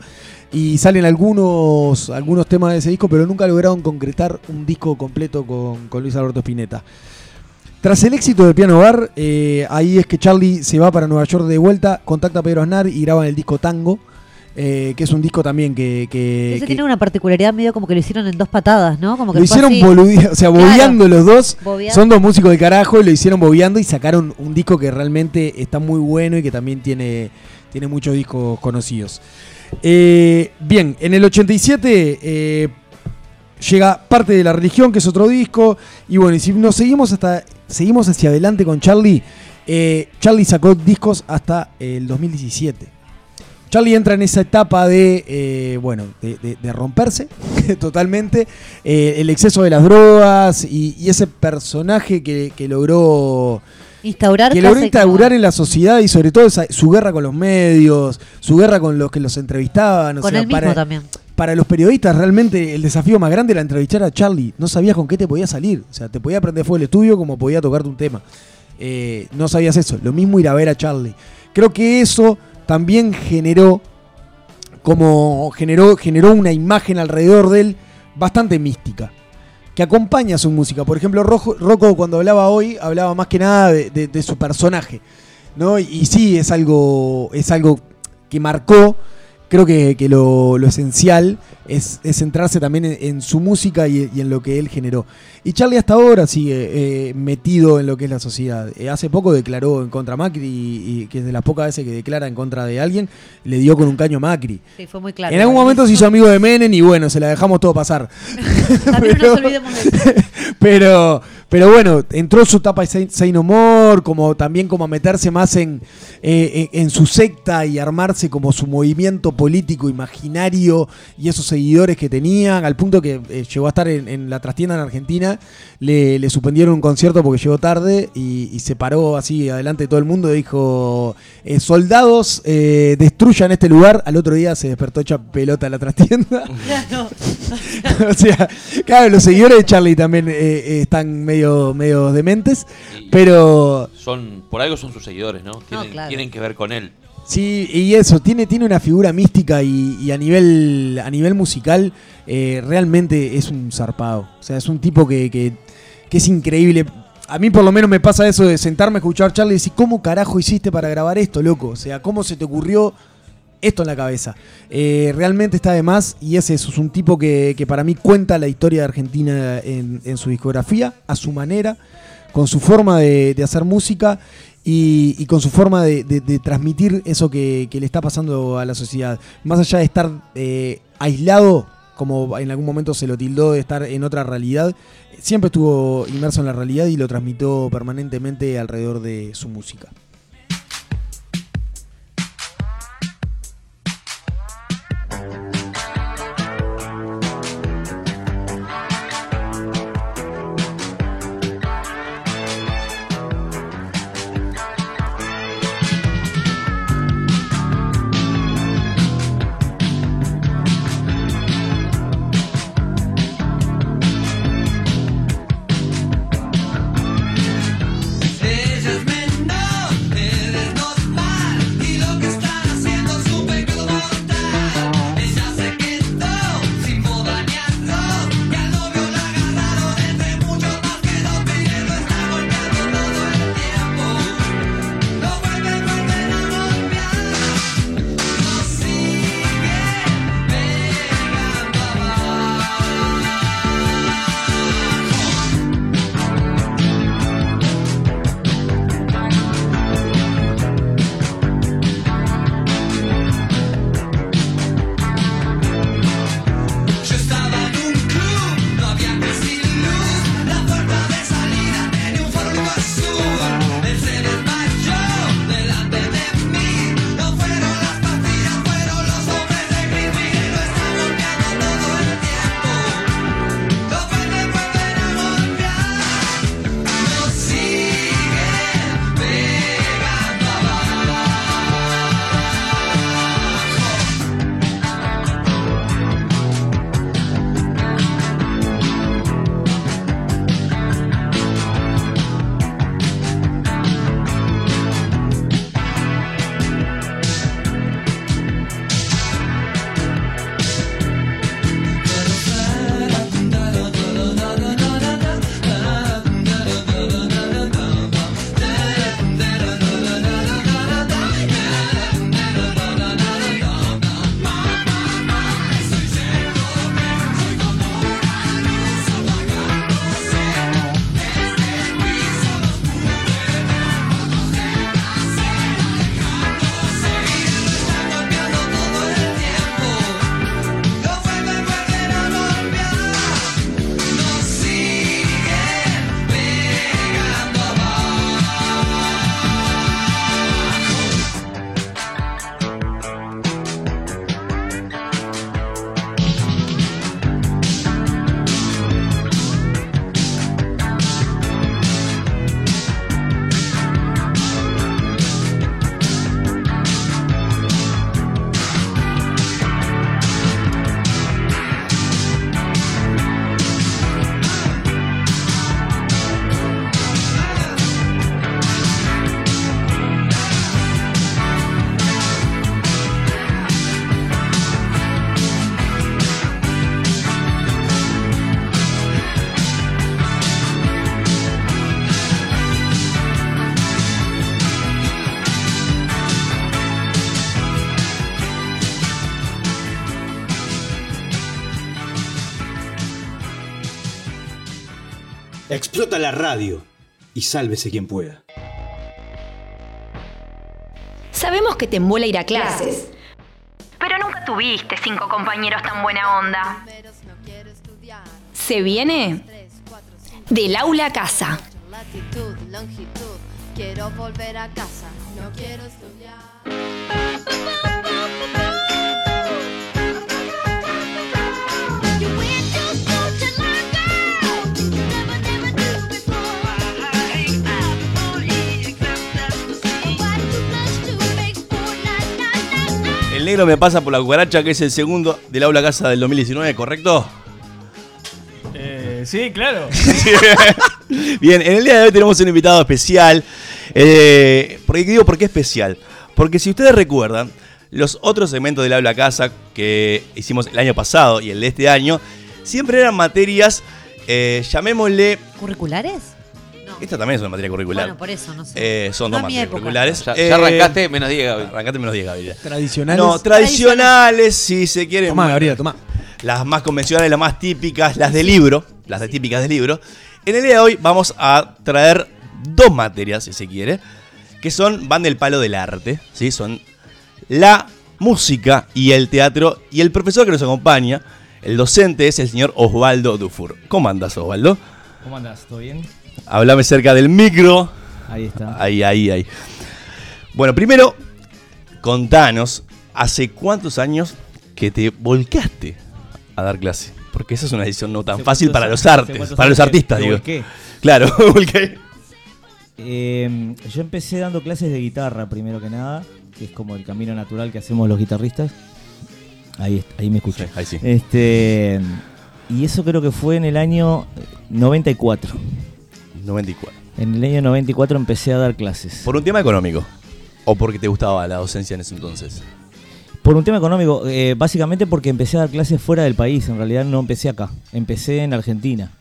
Y salen algunos, algunos temas de ese disco, pero nunca lograron concretar un disco completo con, con Luis Alberto Spinetta. Tras el éxito de Piano Bar, eh, ahí es que Charlie se va para Nueva York de vuelta, contacta a Pedro Aznar y graban el disco Tango, eh, que es un disco también que... que- Ese que tiene una particularidad medio como que lo hicieron en dos patadas, ¿no? Como que lo hicieron boludi- o sea, Claro. bobeando los dos. Bobeando. Son dos músicos de carajo y lo hicieron bobeando y sacaron un disco que realmente está muy bueno y que también tiene, tiene muchos discos conocidos. Eh, bien, en el 87 eh, llega parte de la religión, que es otro disco. Y bueno, y si nos seguimos hasta. Seguimos hacia adelante con Charlie. eh, Charlie sacó discos hasta el 2017. Charlie entra en esa etapa de, eh, bueno, de, de- de romperse totalmente, eh, el exceso de las drogas y, y ese personaje que, que logró Instaurar que logró instaurar en la sociedad y sobre todo esa- su guerra con los medios, su guerra con los que los entrevistaban. o Con sea, él mismo para, también. Para los periodistas realmente el desafío más grande era entrevistar a Charlie. No sabías con qué te podía salir. O sea, te podía prender fuego el estudio como podía tocarte un tema. Eh, no sabías eso. Lo mismo ir a ver a Charlie. Creo que eso también generó como generó, generó una imagen alrededor de él bastante mística. Que acompaña su música. Por ejemplo, Rojo- Rocco cuando hablaba hoy, hablaba más que nada de su personaje. ¿no? Y, y sí, es algo, es algo que marcó. Creo que, que lo, lo esencial es, es centrarse también en, en su música y, y en lo que él generó. Y Charlie hasta ahora sigue eh, metido en lo que es la sociedad. Eh, hace poco declaró en contra Macri y, y que es de las pocas veces que declara en contra de alguien, le dio con un caño a Macri. Sí, fue muy claro. en algún momento se hizo amigo de Menem y bueno, se la dejamos todo pasar. También no nos olvidemos de eso. Pero, pero bueno, entró su etapa de No More, como también como a meterse más en, eh, en, en su secta y armarse como su movimiento político imaginario y esos seguidores que tenían, al punto que eh, llegó a estar en, en la trastienda en Argentina, le, le suspendieron un concierto porque llegó tarde y, y se paró así adelante de todo el mundo y dijo, eh, soldados, eh, destruyan este lugar. Al otro día se despertó hecha pelota en la trastienda. Claro. o sea, claro, los seguidores de Charlie también están medio, medio dementes, pero Son, por algo son sus seguidores, ¿no? Tienen, claro. tienen que ver con él. sí, y eso, tiene, tiene una figura mística y, y a nivel a nivel musical eh, realmente es un zarpado. O sea, es un tipo que, que, que es increíble. A mí por lo menos me pasa eso de sentarme a escuchar a Charlie y decir, ¿cómo carajo hiciste para grabar esto, loco? O sea, ¿cómo se te ocurrió esto en la cabeza. Eh, realmente está de más y es eso, es un tipo que, para mí cuenta la historia de Argentina en, en su discografía, a su manera, con su forma de, hacer música y, con su forma de, transmitir eso que, que le está pasando a la sociedad. Más allá de estar eh, aislado, como en algún momento se lo tildó de estar en otra realidad, siempre estuvo inmerso en la realidad y lo transmitió permanentemente alrededor de su música. Explota la radio y sálvese quien pueda. Sabemos que te embola ir a clases. Pero nunca tuviste cinco compañeros tan buena onda. Se viene del aula a casa. Negro me pasa por la cucaracha, que es el segundo del aula casa del 2019, ¿correcto? Eh, sí, claro. Bien, en el día de hoy tenemos un invitado especial. Eh, ¿Por qué digo por qué especial? Porque si ustedes recuerdan, los otros segmentos del Habla Casa que hicimos el año pasado y el de este año, siempre eran materias, eh, llamémosle... ¿Curriculares? Esta también es una materia curricular. Bueno, por eso, no sé. Eh, son No dos materias época. curriculares. Ya, Eh, ya arrancaste menos 10, Gaby. Arrancaste menos 10, Gabriela. Tradicionales. No, tradicionales, si se quiere. Tomá, Gabriela, tomá. Las más convencionales, las más típicas, las de libro, las de típicas de libro. En el día de hoy vamos a traer dos materias, si se quiere, que son, van del palo del arte, ¿sí? Son la música y el teatro. Y el profesor que nos acompaña, el docente, es el señor Osvaldo Dufour. ¿Cómo andas, Osvaldo? ¿Cómo andás? ¿Todo bien? Háblame cerca del micro. Ahí está. Ahí, ahí, ahí. Bueno, primero, contanos, ¿hace cuántos años que te volcaste a dar clase? Porque esa es una decisión no tan ¿Hace fácil para los artes, para los artistas, digo. volqué? Claro, volqué. Eh, yo empecé dando clases de guitarra primero que nada, que es como el camino natural que hacemos los guitarristas. Ahí, ahí me escuché. ahí sí. Este, y eso creo que fue en el año 94. 94. En el año 94 empecé a dar clases. ¿Por un tema económico? ¿O porque te gustaba la docencia en ese entonces? Por un tema económico, eh, básicamente porque empecé a dar clases fuera del país, en realidad no empecé acá, empecé en Argentina.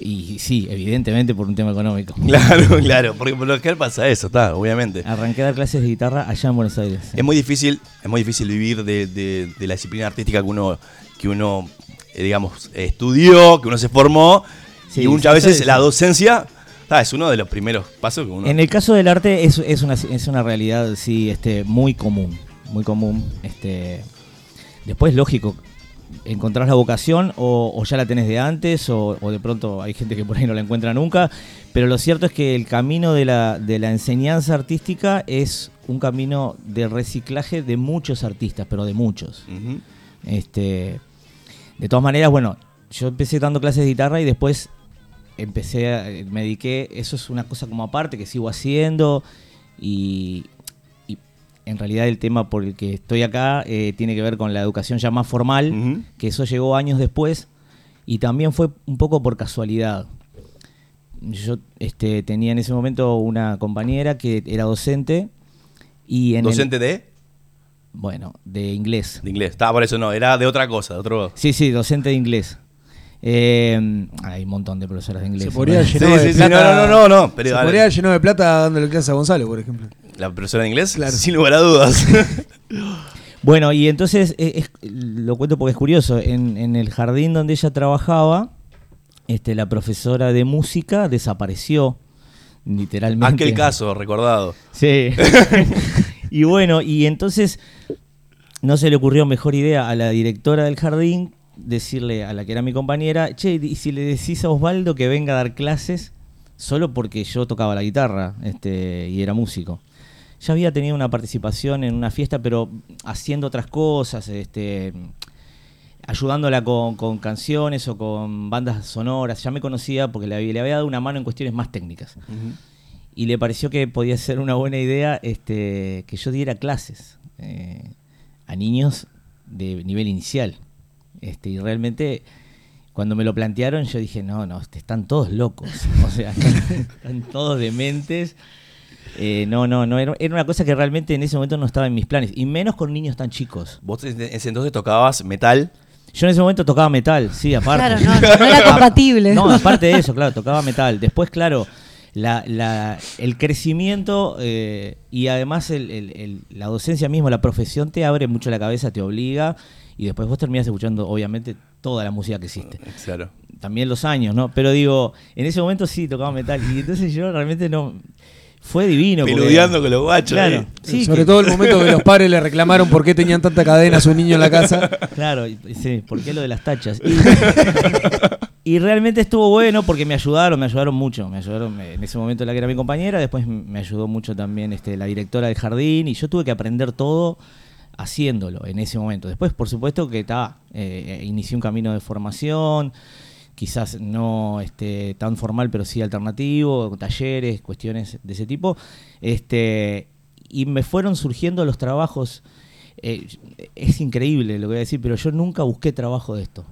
Y sí, evidentemente por un tema económico. Claro, claro, porque por lo general pasa eso, está, obviamente. Arranqué a dar clases de guitarra allá en Buenos Aires. Es muy difícil, es muy difícil vivir de, de- de la disciplina artística que uno, que uno eh, digamos, estudió, que uno se formó. Sí, y muchas sí, veces la docencia ah, es uno de los primeros pasos que uno. En el caso del arte es, es, una, es una realidad, sí, este, muy común, muy común. Este, después, lógico, encontrás la vocación o, o ya la tenés de antes o, o de pronto hay gente que por ahí no la encuentra nunca, pero lo cierto es que el camino de la, de la enseñanza artística es un camino de reciclaje de muchos artistas, pero de muchos. Este, de todas maneras, bueno, yo empecé dando clases de guitarra y después empecé, a, eh, me dediqué, eso es una cosa como aparte que sigo haciendo y, y en realidad el tema por el que estoy acá eh, tiene que ver con la educación ya más formal, que eso llegó años después y también fue un poco por casualidad. Yo este, tenía en ese momento una compañera que era docente y en el- ¿Docente de? bueno, de inglés. De inglés. Estaba por eso no, era de otra cosa, de otro. Sí, sí, docente de inglés. Eh, hay un montón de profesoras de inglés. Se podría llenar de plata. no, no, no, no, pero se dale. podría llenar de plata dándole clase a Gonzalo, por ejemplo. ¿La profesora de inglés? Claro. Sin lugar a dudas. Bueno, y entonces, eh, es- lo cuento porque es curioso, en, en el jardín donde ella trabajaba, este, la profesora de música desapareció, literalmente. Aquel caso, recordado. Sí. y bueno, y entonces no se le ocurrió mejor idea a la directora del jardín decirle a la que era mi compañera, che, y si le decís a Osvaldo que venga a dar clases, solo porque yo tocaba la guitarra este, y era músico. Ya había tenido una participación en una fiesta, pero haciendo otras cosas, este, ayudándola con, con canciones o con bandas sonoras. Ya me conocía porque le había, le había dado una mano en cuestiones más técnicas y le pareció que podía ser una buena idea este, que yo diera clases eh, a niños de nivel inicial. Este, y realmente, cuando me lo plantearon, yo dije, no, no, este, están todos locos. O sea, están todos dementes. Eh, no, no, no, era, era una cosa que realmente en ese momento no estaba en mis planes, y menos con niños tan chicos. ¿Vos en ese entonces tocabas metal? Yo en ese momento tocaba metal, sí, aparte. Claro, no, no era compatible. No, aparte de eso, claro, tocaba metal. Después, claro, la, la- el crecimiento eh, y además el- el- el- la docencia misma, la profesión te abre mucho la cabeza, te obliga y después vos terminás escuchando, obviamente, toda la música que existe. Claro. también los años, ¿no? Pero digo, en ese momento sí tocaba metal. Y entonces yo realmente no. Fue divino. Peludeando con los guachos, Claro. eh. Sí, Sobre que- todo el momento que los padres le reclamaron por qué tenían tanta cadena a su niño en la casa. Claro, y- sí, ¿por qué lo de las tachas? Y, y realmente estuvo bueno porque me ayudaron, me ayudaron mucho. Me ayudaron me- en ese momento la que era mi compañera, después me ayudó mucho también este, la directora del jardín y yo tuve que aprender todo haciéndolo en ese momento. Después, por supuesto que está, eh, inicié un camino de formación, quizás no este, tan formal, pero sí alternativo, talleres, cuestiones de ese tipo. Este, y me fueron surgiendo los trabajos. eh, es increíble lo que voy a decir, pero yo nunca busqué trabajo de esto.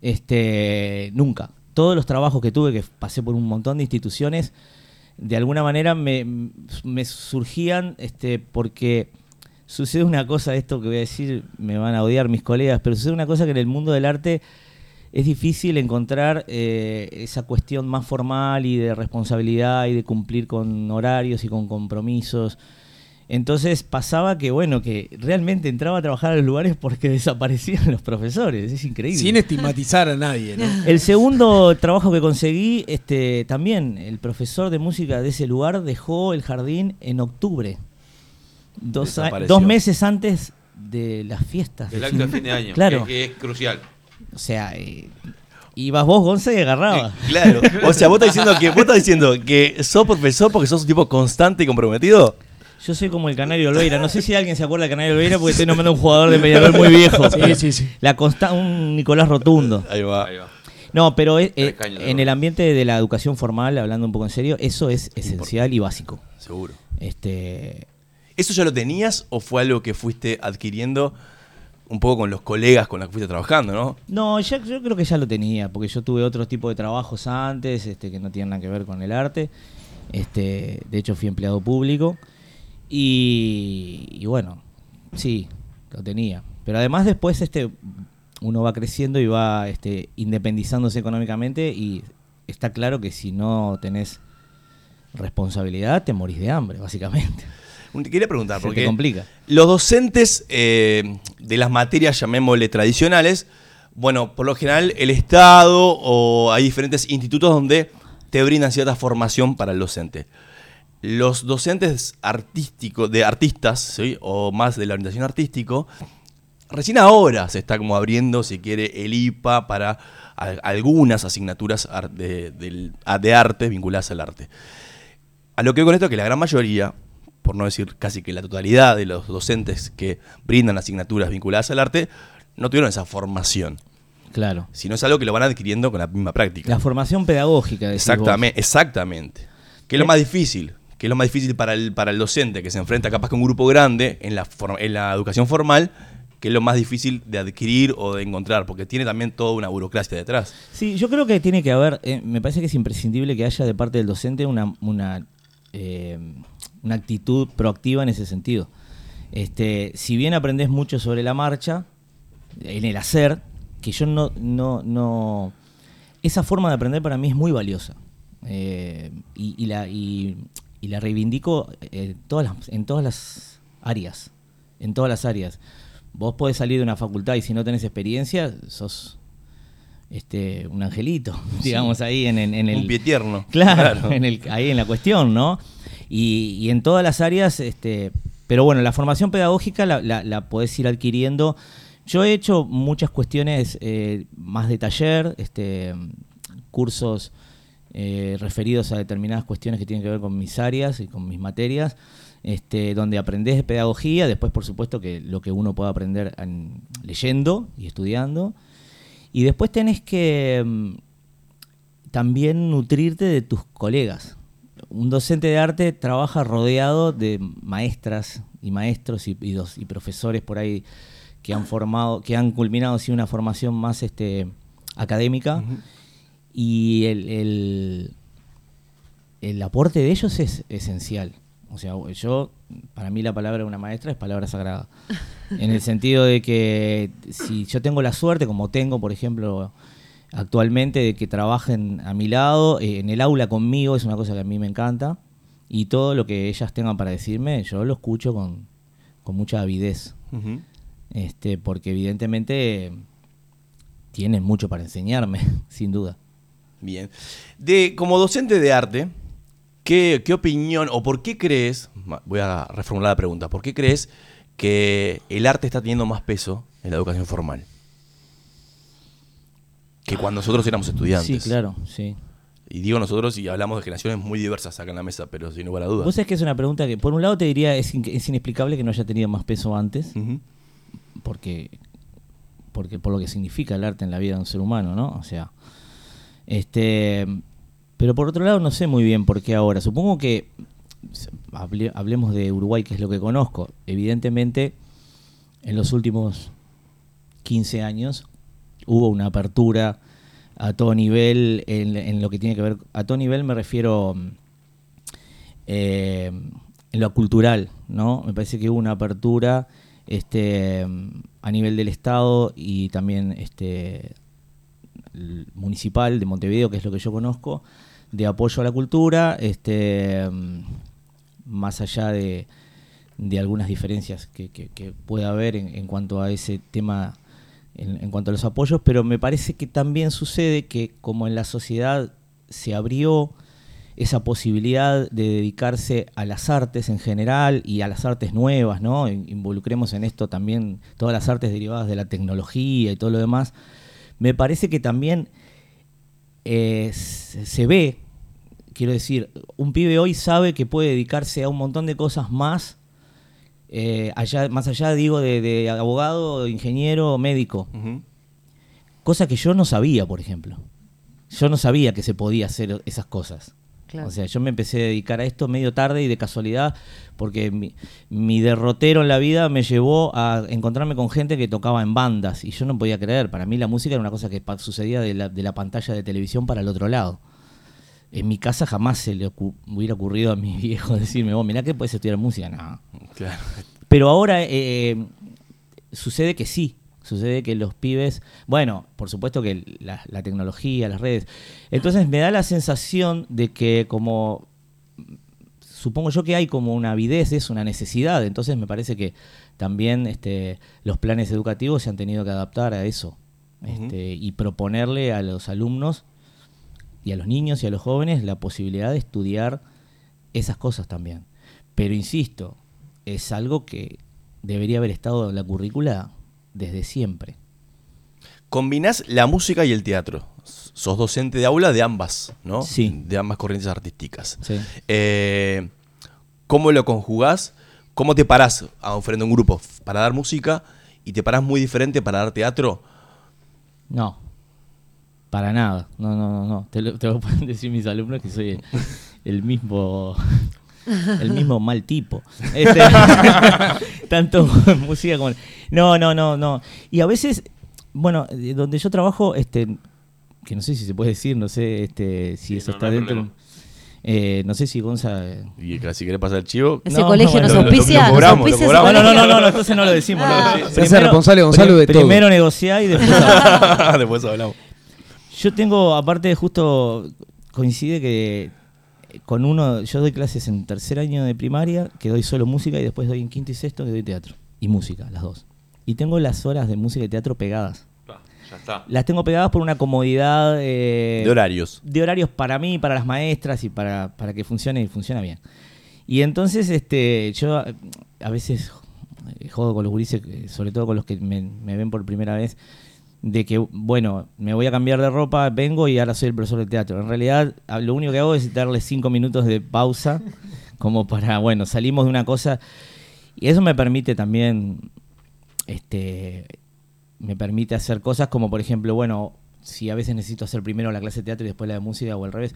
Este, nunca. Todos los trabajos que tuve, que pasé por un montón de instituciones, de alguna manera me, me surgían este, porque sucede una cosa, esto que voy a decir, me van a odiar mis colegas, pero sucede una cosa que en el mundo del arte es difícil encontrar eh, esa cuestión más formal y de responsabilidad y de cumplir con horarios y con compromisos. Entonces pasaba que, bueno, que realmente entraba a trabajar a los lugares porque desaparecían los profesores. Es increíble. Sin estigmatizar a nadie, ¿no? El segundo trabajo que conseguí, este, también el profesor de música de ese lugar dejó el jardín en octubre. Dos, a- dos meses antes de las fiestas. El acto de fin de año. Claro. Que, que es crucial. O sea, eh, ibas vos, Gonza, y agarraba. Claro. O sea, vos estás diciendo que vos estás diciendo que sos profesor porque sos un tipo constante y comprometido. Yo soy como el Canario Olveira. No sé si alguien se acuerda del Canario Olveira porque estoy nombrando un jugador de Peñarol muy viejo. Sí, sí, sí. La consta un Nicolás Rotundo. Ahí va. No, pero eh, eh, en el ambiente de la educación formal, hablando un poco en serio, eso es esencial y básico. Seguro. Este, ¿Eso ya lo tenías o fue algo que fuiste adquiriendo un poco con los colegas con los que fuiste trabajando, no? No, ya, yo creo que ya lo tenía, porque yo tuve otro tipo de trabajos antes, este, que no tienen nada que ver con el arte. Este, de hecho, fui empleado público. Y, y bueno, sí, lo tenía. Pero además después este, uno va creciendo y va este, independizándose económicamente y está claro que si no tenés responsabilidad te morís de hambre, básicamente. Te quería preguntar, Se te porque complica. los docentes eh, de las materias, llamémosle tradicionales, bueno, por lo general el Estado o hay diferentes institutos donde te brindan cierta formación para el docente. Los docentes artísticos, de artistas, ¿sí? o más de la orientación artístico, recién ahora se está como abriendo, si quiere, el IPA para algunas asignaturas de, a- de arte vinculadas al arte. A lo que voy con esto es que la gran mayoría, por no decir casi que la totalidad de los docentes que brindan asignaturas vinculadas al arte, no tuvieron esa formación. Claro. Sino es algo que lo van adquiriendo con la misma práctica. La formación pedagógica. Exactamente, exactamente. Que es lo más difícil. Que es lo más difícil para el, para el docente que se enfrenta capaz con un grupo grande en la, en la educación formal, que es lo más difícil de adquirir o de encontrar, porque tiene también toda una burocracia detrás. Sí, yo creo que tiene que haber, eh, me parece que es imprescindible que haya de parte del docente una, una, eh, una actitud proactiva en ese sentido. Este, si bien aprendes mucho sobre la marcha, en el hacer, que yo no, no, no, esa forma de aprender para mí es muy valiosa. Eh, y, y la, y, y la reivindico eh, todas las- en todas las áreas. En todas las áreas. Vos podés salir de una facultad y si no tenés experiencia, sos este un angelito, digamos, ahí en, en- en el. Un pie tierno. Claro, Claro. En el, ahí en la cuestión, ¿no? Y, y en todas las áreas, este. Pero bueno, la formación pedagógica la, la, la podés ir adquiriendo. Yo he hecho muchas cuestiones eh, más de taller, este, cursos eh, referidos a determinadas cuestiones que tienen que ver con mis áreas y con mis materias, este, donde aprendés de pedagogía, después por supuesto que lo que uno puede aprender en- leyendo y estudiando, y después tenés que mm, también nutrirte de tus colegas. Un docente de arte trabaja rodeado de maestras y maestros y, y dos- y profesores por ahí que han formado, que han culminado así una formación más este, académica y el, el, el aporte de ellos es esencial. O sea, yo, para mí la palabra de una maestra es palabra sagrada. En el sentido de que si yo tengo la suerte, como tengo, por ejemplo, actualmente, de que trabajen a mi lado, eh, en el aula conmigo, es una cosa que a mí me encanta. Y todo lo que ellas tengan para decirme, yo lo escucho con, con mucha avidez. Este, porque evidentemente tienen mucho para enseñarme, sin duda. Bien. De, como docente de arte, ¿qué, qué opinión o por qué crees, voy a reformular la pregunta, ¿por qué crees que el arte está teniendo más peso en la educación formal? Que cuando nosotros éramos estudiantes. Sí, claro, sí. Y digo nosotros y hablamos de generaciones muy diversas acá en la mesa, pero sin lugar a dudas. Vos sabés que es una pregunta que, por un lado, te diría es, in- es inexplicable que no haya tenido más peso antes, porque, porque por lo que significa el arte en la vida de un ser humano, ¿no? O sea, este, pero por otro lado, no sé muy bien por qué ahora. Supongo que hable- hablemos de Uruguay, que es lo que conozco. Evidentemente, en los últimos 15 años hubo una apertura a todo nivel en, lo que tiene que ver. A todo nivel me refiero eh, en lo cultural, ¿no? Me parece que hubo una apertura este, a nivel del Estado y también este, municipal de Montevideo, que es lo que yo conozco, de apoyo a la cultura, este, más allá de, de algunas diferencias que, que- pueda haber en cuanto a ese tema, en, cuanto a los apoyos, pero me parece que también sucede que como en la sociedad se abrió esa posibilidad de dedicarse a las artes en general y a las artes nuevas, ¿no? In- Involucremos en esto también todas las artes derivadas de la tecnología y todo lo demás. Me parece que también eh, se ve, quiero decir, un pibe hoy sabe que puede dedicarse a un montón de cosas más, eh, allá, más allá, digo, de, de abogado, ingeniero, médico. Cosa que yo no sabía, por ejemplo. Yo no sabía que se podía hacer esas cosas. Claro. O sea, yo me empecé a dedicar a esto medio tarde y de casualidad, porque mi, mi derrotero en la vida me llevó a encontrarme con gente que tocaba en bandas y yo no podía creer. Para mí la música era una cosa que sucedía de la, de la pantalla de televisión para el otro lado. En mi casa jamás se le ocu- hubiera ocurrido a mi viejo decirme, vos mirá que puedes estudiar música. No. Claro. Pero ahora eh, sucede que sí. Sucede que los pibes, bueno, por supuesto que la, la tecnología, las redes. Entonces me da la sensación de que como supongo yo que hay como una avidez, es una necesidad. Entonces me parece que también este, los planes educativos se han tenido que adaptar a eso este, y proponerle a los alumnos y a los niños y a los jóvenes la posibilidad de estudiar esas cosas también. Pero insisto, es algo que debería haber estado en la currícula desde siempre. Combinás la música y el teatro. Sos docente de aula de ambas, ¿no? Sí. De ambas corrientes artísticas. Sí. Eh, ¿Cómo lo conjugás? ¿Cómo te parás a frente a un grupo para dar música y te parás muy diferente para dar teatro? No, para nada. No, no, no, no. Te lo, te lo pueden decir mis alumnos que soy el, el mismo el mismo mal tipo. Este, tanto música como No, no, no, no. Y a veces, bueno, eh, donde yo trabajo, este que no sé si se puede decir, no sé este si eso no, está no dentro. Eh, no sé si Gonza. Y que si querés pasar el chivo. Ese colegio nos lo- lo- auspicia, lo lo. No, no, no, no, no, entonces no lo decimos. no lo Ah. decimos. Se hace responsable Gonzalo de todo. Primero negociá y después hablamos. Después hablamos. Yo tengo, aparte, justo coincide que con uno, yo doy clases en tercer año de primaria, que doy solo música, y después doy en quinto y sexto, que doy teatro. Y música, las dos. Y tengo las horas de música y teatro pegadas. Ya está. Las tengo pegadas por una comodidad... eh, De horarios. De horarios para mí, para las maestras y para, para que funcione y funciona bien. Y entonces, este, yo eh, a veces eh, jodo con los gurises, eh, sobre todo con los que me, me ven por primera vez, de que, bueno, me voy a cambiar de ropa, vengo y ahora soy el profesor de teatro. En realidad, lo único que hago es darle cinco minutos de pausa, como para, bueno, salimos de una cosa. Y eso me permite también, este, me permite hacer cosas como, por ejemplo, bueno, si a veces necesito hacer primero la clase de teatro y después la de música o al revés.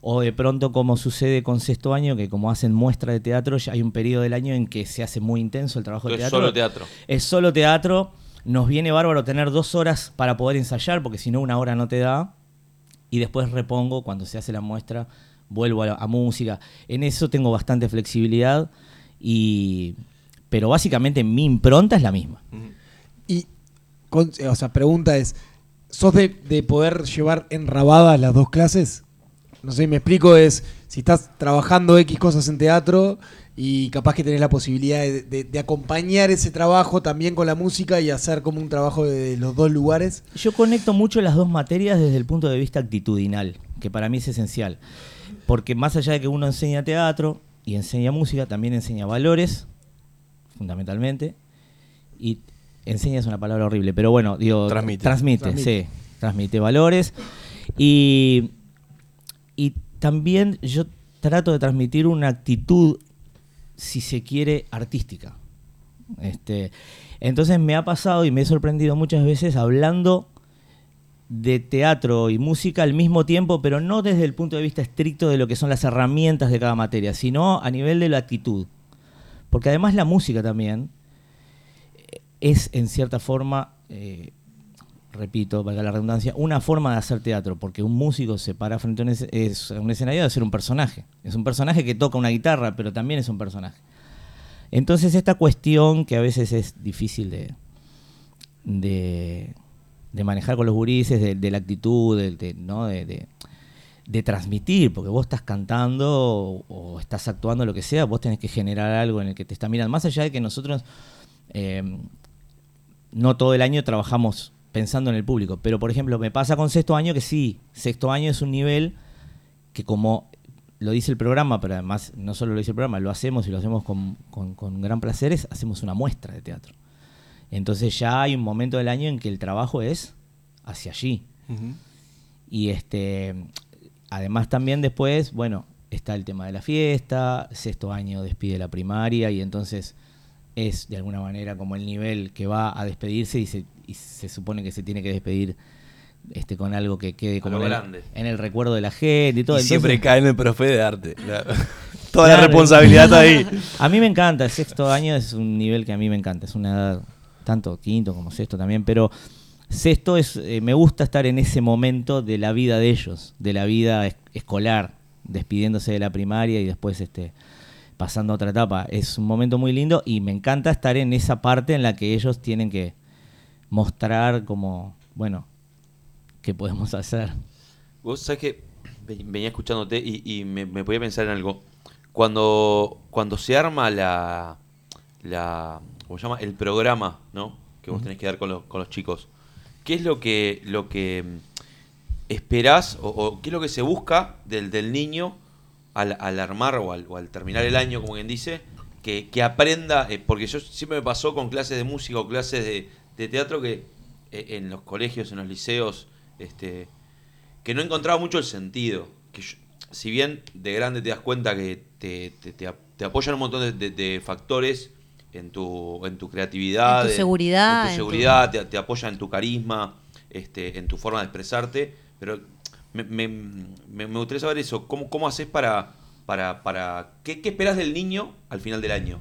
O de pronto, como sucede con sexto año, que como hacen muestra de teatro, ya hay un periodo del año en que se hace muy intenso el trabajo de teatro. solo teatro. Es solo teatro. Nos viene bárbaro tener dos horas para poder ensayar, porque si no, una hora no te da. Y después repongo, cuando se hace la muestra, vuelvo a, la- música. En eso tengo bastante flexibilidad. Y, pero básicamente mi impronta es la misma. Y, con- o sea, pregunta es, ¿sos de, de poder llevar enrabadas las dos clases? no sé, me explico, es si estás trabajando X cosas en teatro y capaz que tenés la posibilidad de, de- de acompañar ese trabajo también con la música y hacer como un trabajo de los dos lugares. Yo conecto mucho las dos materias desde el punto de vista actitudinal, que para mí es esencial. Porque más allá de que uno enseña teatro y enseña música, también enseña valores, fundamentalmente. Y enseña es una palabra horrible, pero bueno, digo, Transmite. transmite, Transmite. sí, transmite valores. Y, y también yo trato de transmitir una actitud, si se quiere, artística. Este, entonces me ha pasado y me he sorprendido muchas veces hablando de teatro y música al mismo tiempo, pero no desde el punto de vista estricto de lo que son las herramientas de cada materia, sino a nivel de la actitud. Porque además la música también eh, es en cierta forma, eh, repito, valga la redundancia, una forma de hacer teatro, porque un músico se para frente a un, es- es- escenario de ser un personaje. Es un personaje que toca una guitarra, pero también es un personaje. Entonces esta cuestión que a veces es difícil de, de, manejar con los gurises, de, la actitud, de, ¿no? de, transmitir, porque vos estás cantando o, o estás actuando, lo que sea, vos tenés que generar algo en el que te está mirando. Más allá de que nosotros eh, no todo el año trabajamos pensando en el público, pero por ejemplo me pasa con sexto año que sí, sexto año es un nivel que como lo dice el programa, pero además no solo lo dice el programa, lo hacemos y lo hacemos con, con- con gran placer, es, hacemos una muestra de teatro. Entonces ya hay un momento del año en que el trabajo es hacia allí. Y este, además también después, bueno, está el tema de la fiesta, sexto año despide la primaria y entonces es de alguna manera como el nivel que va a despedirse y se, y se supone que se tiene que despedir este con algo que quede como en el, grande. en el recuerdo de la gente y todo. Y siempre Entonces- cae en el profe de arte. La- Toda la responsabilidad está ahí. A mí me encanta, el sexto año es un nivel que a mí me encanta, es una edad, tanto quinto como sexto también, pero sexto es, eh, me gusta estar en ese momento de la vida de ellos, de la vida es- escolar, despidiéndose de la primaria y después este pasando a otra etapa. Es un momento muy lindo y me encanta estar en esa parte en la que ellos tienen que mostrar como, bueno, qué podemos hacer. Vos sabés que ve- venía escuchándote y, y me, me podía pensar en algo. Cuando, cuando se arma la, la ¿cómo se llama? el programa, ¿no? Que vos tenés que dar con los, con los chicos. ¿Qué es lo que, lo que mm, esperás o, o qué es lo que se busca del, del niño al, al armar o al, o al terminar el año, como quien dice, que, que aprenda? eh, porque yo siempre me pasó con clases de música o clases de, de teatro que eh, en los colegios, en los liceos, este, que no encontraba mucho el sentido. Que yo- si bien de grande te das cuenta que te, te- te ap- te apoyan un montón de, de- de factores en tu, en tu creatividad, En tu seguridad, en tu en tu- seguridad te, te apoyan en tu carisma, este, en tu forma de expresarte, pero me, me- me- me gustaría saber eso, ¿cómo, cómo haces para, para, para ¿qué, qué esperas del niño al final del año?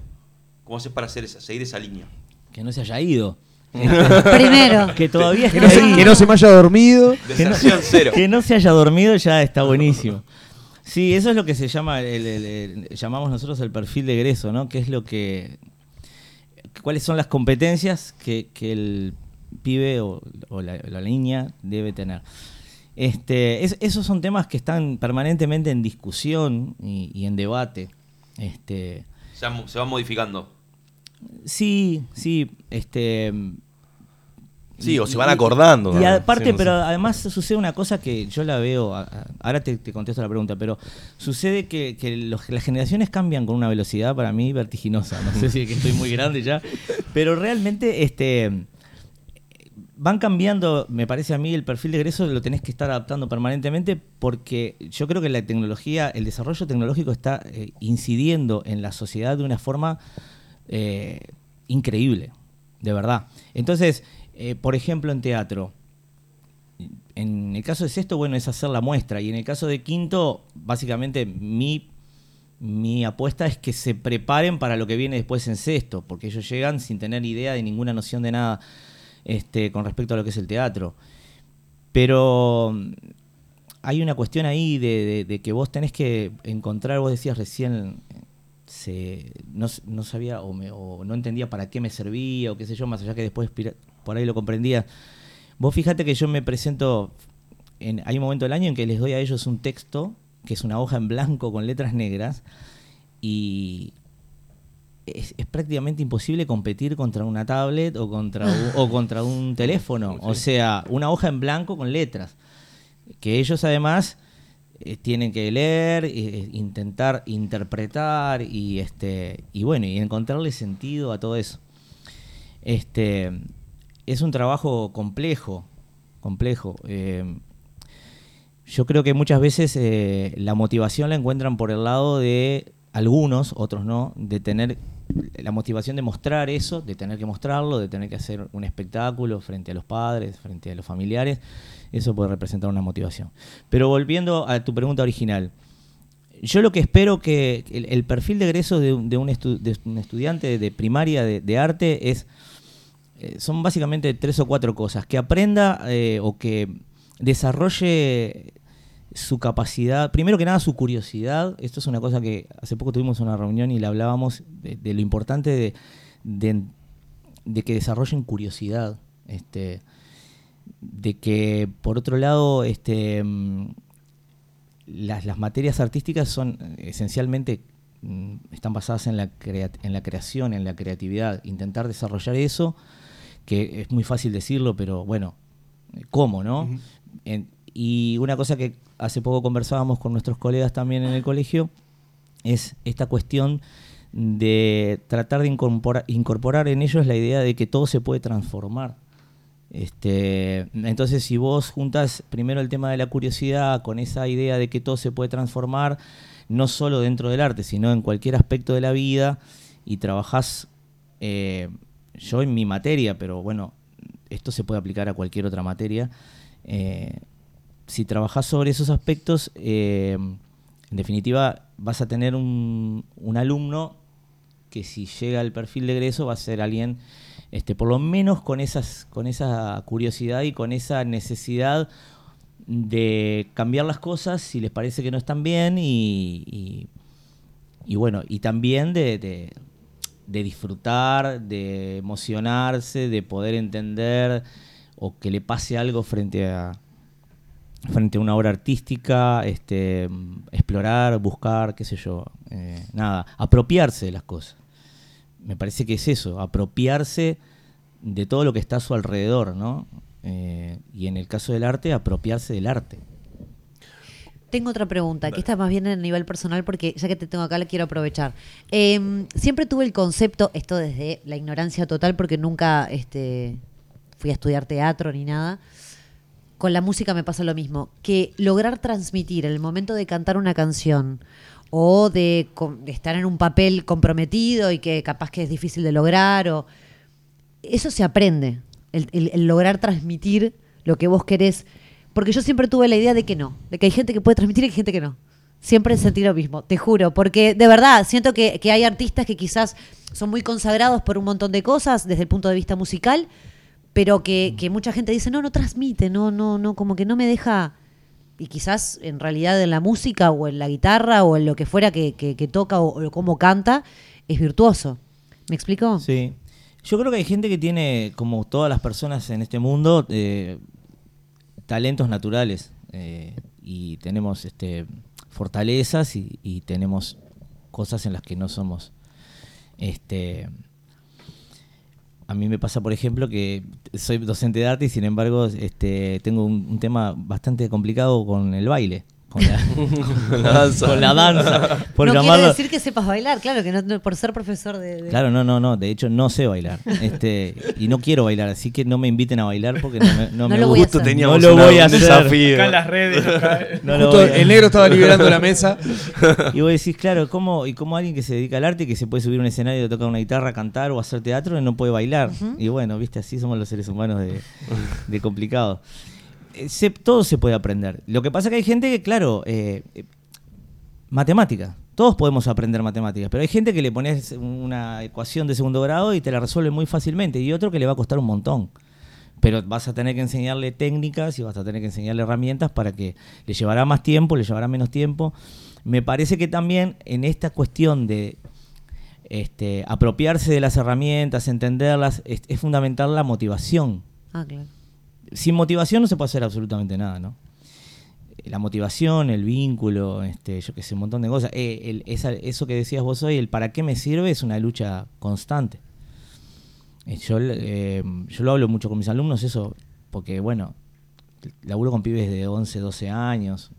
¿Cómo haces para hacer esa- seguir esa línea? Que no se haya ido. Primero. Que todavía Que no, se, que no se me haya dormido. que no, cero. que no se haya dormido ya está buenísimo. Sí, eso es lo que se llama, el- el- el- llamamos nosotros el perfil de egreso, ¿no? Que es lo que, cuáles son las competencias que, que el pibe o, o la, la niña debe tener. Este, es- esos son temas que están permanentemente en discusión y, y en debate. Este, Se, va- se va modificando. Sí, sí, este... Sí, o se van acordando, Y, aparte, Sí, no pero sé. además sucede una cosa que yo la veo, ahora te, te contesto la pregunta, pero sucede que, que los- las generaciones cambian con una velocidad para mí vertiginosa. No sé si es que estoy muy grande ya, pero realmente este van cambiando, me parece a mí, el perfil de egreso lo tenés que estar adaptando permanentemente porque yo creo que la tecnología, el desarrollo tecnológico está eh, incidiendo en la sociedad de una forma eh, increíble, de verdad. Entonces, eh, por ejemplo, en teatro, en el caso de sexto, bueno, es hacer la muestra. Y en el caso de quinto, básicamente mi, mi apuesta es que se preparen para lo que viene después en sexto, porque ellos llegan sin tener idea de ninguna noción de nada este, con respecto a lo que es el teatro. Pero mm, hay una cuestión ahí de, que vos tenés que encontrar, vos decías recién, no, no sabía o, me- o no entendía para qué me servía o qué sé yo, más allá que después por ahí lo comprendía. Vos fíjate que yo me presento, en, hay un momento del año en que les doy a ellos un texto que es una hoja en blanco con letras negras, y es, es prácticamente imposible competir contra una tablet o contra un, o contra un teléfono. O sea, una hoja en blanco con letras. Que ellos además eh, tienen que leer, eh, intentar interpretar y este y bueno, y encontrarle sentido a todo eso. Este es un trabajo complejo, complejo. Eh, yo creo que muchas veces eh, la motivación la encuentran por el lado de algunos, otros no, de tener la motivación de mostrar eso, de tener que mostrarlo, de tener que hacer un espectáculo frente a los padres, frente a los familiares, eso puede representar una motivación. Pero volviendo a tu pregunta original, yo lo que espero que el, perfil de egreso de, un- de estudiante de primaria de, de arte es eh, son básicamente tres o cuatro cosas. Que aprenda eh, o que desarrolle su capacidad, primero que nada su curiosidad. Esto es una cosa que hace poco tuvimos una reunión y le hablábamos de, de lo importante de, de- de que desarrollen curiosidad. Este, de que por otro lado este, mm, las, las materias artísticas son eh, esencialmente mm, están basadas en la, crea- en la creación, en la creatividad. Intentar desarrollar eso, que es muy fácil decirlo, pero bueno, ¿cómo, no? En- y una cosa que hace poco conversábamos con nuestros colegas también en el colegio es esta cuestión de tratar de incorpora- incorporar en ellos la idea de que todo se puede transformar. Este, entonces, si vos juntas primero el tema de la curiosidad con esa idea de que todo se puede transformar, no solo dentro del arte, sino en cualquier aspecto de la vida, y trabajás, eh, yo en mi materia, pero bueno, esto se puede aplicar a cualquier otra materia, eh, si trabajás sobre esos aspectos, eh, en definitiva vas a tener un, alumno que si llega al perfil de egreso va a ser alguien este, por lo menos con esas con esa curiosidad y con esa necesidad de cambiar las cosas si les parece que no están bien y, y- bueno y también de- de disfrutar de emocionarse de poder entender o que le pase algo frente a frente a una obra artística este explorar buscar qué sé yo eh, nada apropiarse de las cosas me parece que es eso, apropiarse de todo lo que está a su alrededor, ¿no? Eh, y en el caso del arte, apropiarse del arte. Tengo otra pregunta, que esta más bien a nivel personal, porque ya que te tengo acá la quiero aprovechar. Eh, siempre tuve el concepto, esto desde la ignorancia total, porque nunca este, fui a estudiar teatro ni nada. Con la música me pasa lo mismo, que lograr transmitir en el momento de cantar una canción o de, estar en un papel comprometido y que capaz que es difícil de lograr, o eso se aprende, el lograr transmitir lo que vos querés. Porque yo siempre tuve la idea de que no, de que hay gente que puede transmitir y hay gente que no. Siempre sentí lo mismo, te juro, porque de verdad siento que, que hay artistas que quizás son muy consagrados por un montón de cosas desde el punto de vista musical, pero que, que mucha gente dice, no, no transmite, no, no, no, como que no me deja. Y quizás en realidad en la música o en la guitarra o en lo que fuera que, que- que toca o, o cómo canta, es virtuoso. ¿Me explico? Sí. Yo creo que hay gente que tiene, como todas las personas en este mundo, eh, talentos naturales. eh, y tenemos este, fortalezas y, y tenemos cosas en las que no somos. Este, a mí me pasa, por ejemplo, que soy docente de arte y sin embargo este, tengo un, un tema bastante complicado con el baile. Con la, Con la danza. con la danza, por no llamarlo- quiere decir que sepas bailar, claro, que no, no- por ser profesor de... de- Claro, no, no, no. De hecho, no sé bailar. Este, y no quiero bailar, así que no me inviten a bailar porque no me, no No me lo voy a gusta. hacer. No lo voy a hacer. desafío. Acá en las redes. acá- No lo Justo voy a- el negro estaba liberando la mesa. Y vos decís, claro, ¿cómo, y cómo alguien que se dedica al arte, que se puede subir a un escenario, tocar una guitarra, cantar o hacer teatro, no puede bailar? Y bueno, viste, así somos los seres humanos de, de complicados. Eh, todo se puede aprender. Lo que pasa es que hay gente que, claro, eh, eh, matemática. Todos podemos aprender matemáticas, pero hay gente que le pones una ecuación de segundo grado y te la resuelve muy fácilmente, y otro que le va a costar un montón. Pero vas a tener que enseñarle técnicas y vas a tener que enseñarle herramientas para que le llevará más tiempo, le llevará menos tiempo. Me parece que también en esta cuestión de este, apropiarse de las herramientas, entenderlas, es, es fundamental la motivación. Ah, claro. Sin motivación no se puede hacer absolutamente nada, ¿no? la motivación, el vínculo, este, yo que sé, un montón de cosas. Eh, el- esa- eso que decías vos hoy, el para qué me sirve, es una lucha constante. Eh, Yo, eh, yo lo hablo mucho con mis alumnos, eso, porque bueno, laburo con pibes de 11, 12 años.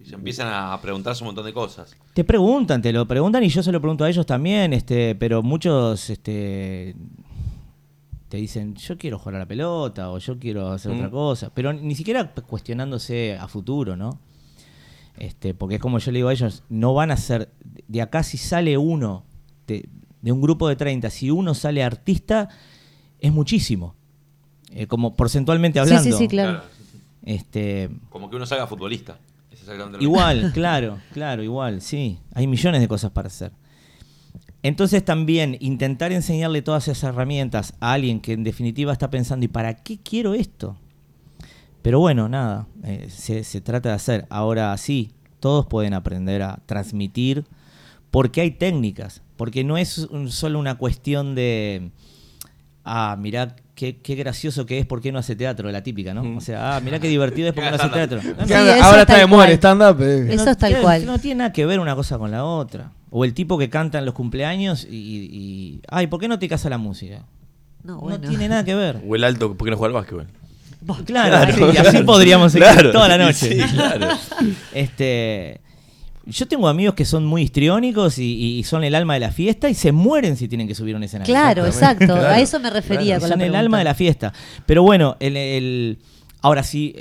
Y se empiezan a preguntarse un montón de cosas. Te preguntan, te lo preguntan y yo se lo pregunto a ellos también, este, pero muchos este, te dicen, yo quiero jugar a la pelota o yo quiero hacer Mm. otra cosa, pero ni siquiera cuestionándose a futuro, ¿no? Este, porque es como yo le digo a ellos, no van a ser, de acá si sale uno, de, de un grupo de 30, si uno sale artista, es muchísimo, Eh, como porcentualmente Sí, sí, hablando. sí, claro. Este, Como que uno salga futbolista. Igual, claro, claro, igual, sí. Hay millones de cosas para hacer. Entonces también intentar enseñarle todas esas herramientas a alguien que en definitiva está pensando, ¿y para qué quiero esto? Pero bueno, nada, eh, se, se trata de hacer. Ahora sí, todos pueden aprender a transmitir porque hay técnicas, porque no es un- solo una cuestión de, ah, mirá qué, qué gracioso que es, ¿por qué no hace teatro? La típica, ¿no? O sea, ah, mirá qué divertido es, ¿por qué no hace teatro? No, no. Sí, ahora está de moda el stand-up. eh. Eso es tal tiene- cual. No tiene nada que ver una cosa con la otra. O el tipo que canta en los cumpleaños y, y- ay, ¿por qué no te casa la música? No, No bueno. tiene nada que ver. O el alto, ¿por qué no juega al básquetbol? Claro, Claro. así podríamos seguir Claro, toda la noche. sí, claro. Este, yo tengo amigos que son muy histriónicos y, y son el alma de la fiesta y se mueren si tienen que subir a un escenario. Claro, exacto. A eso me refería con la Son el alma de la fiesta. Pero bueno, el, el- ahora sí,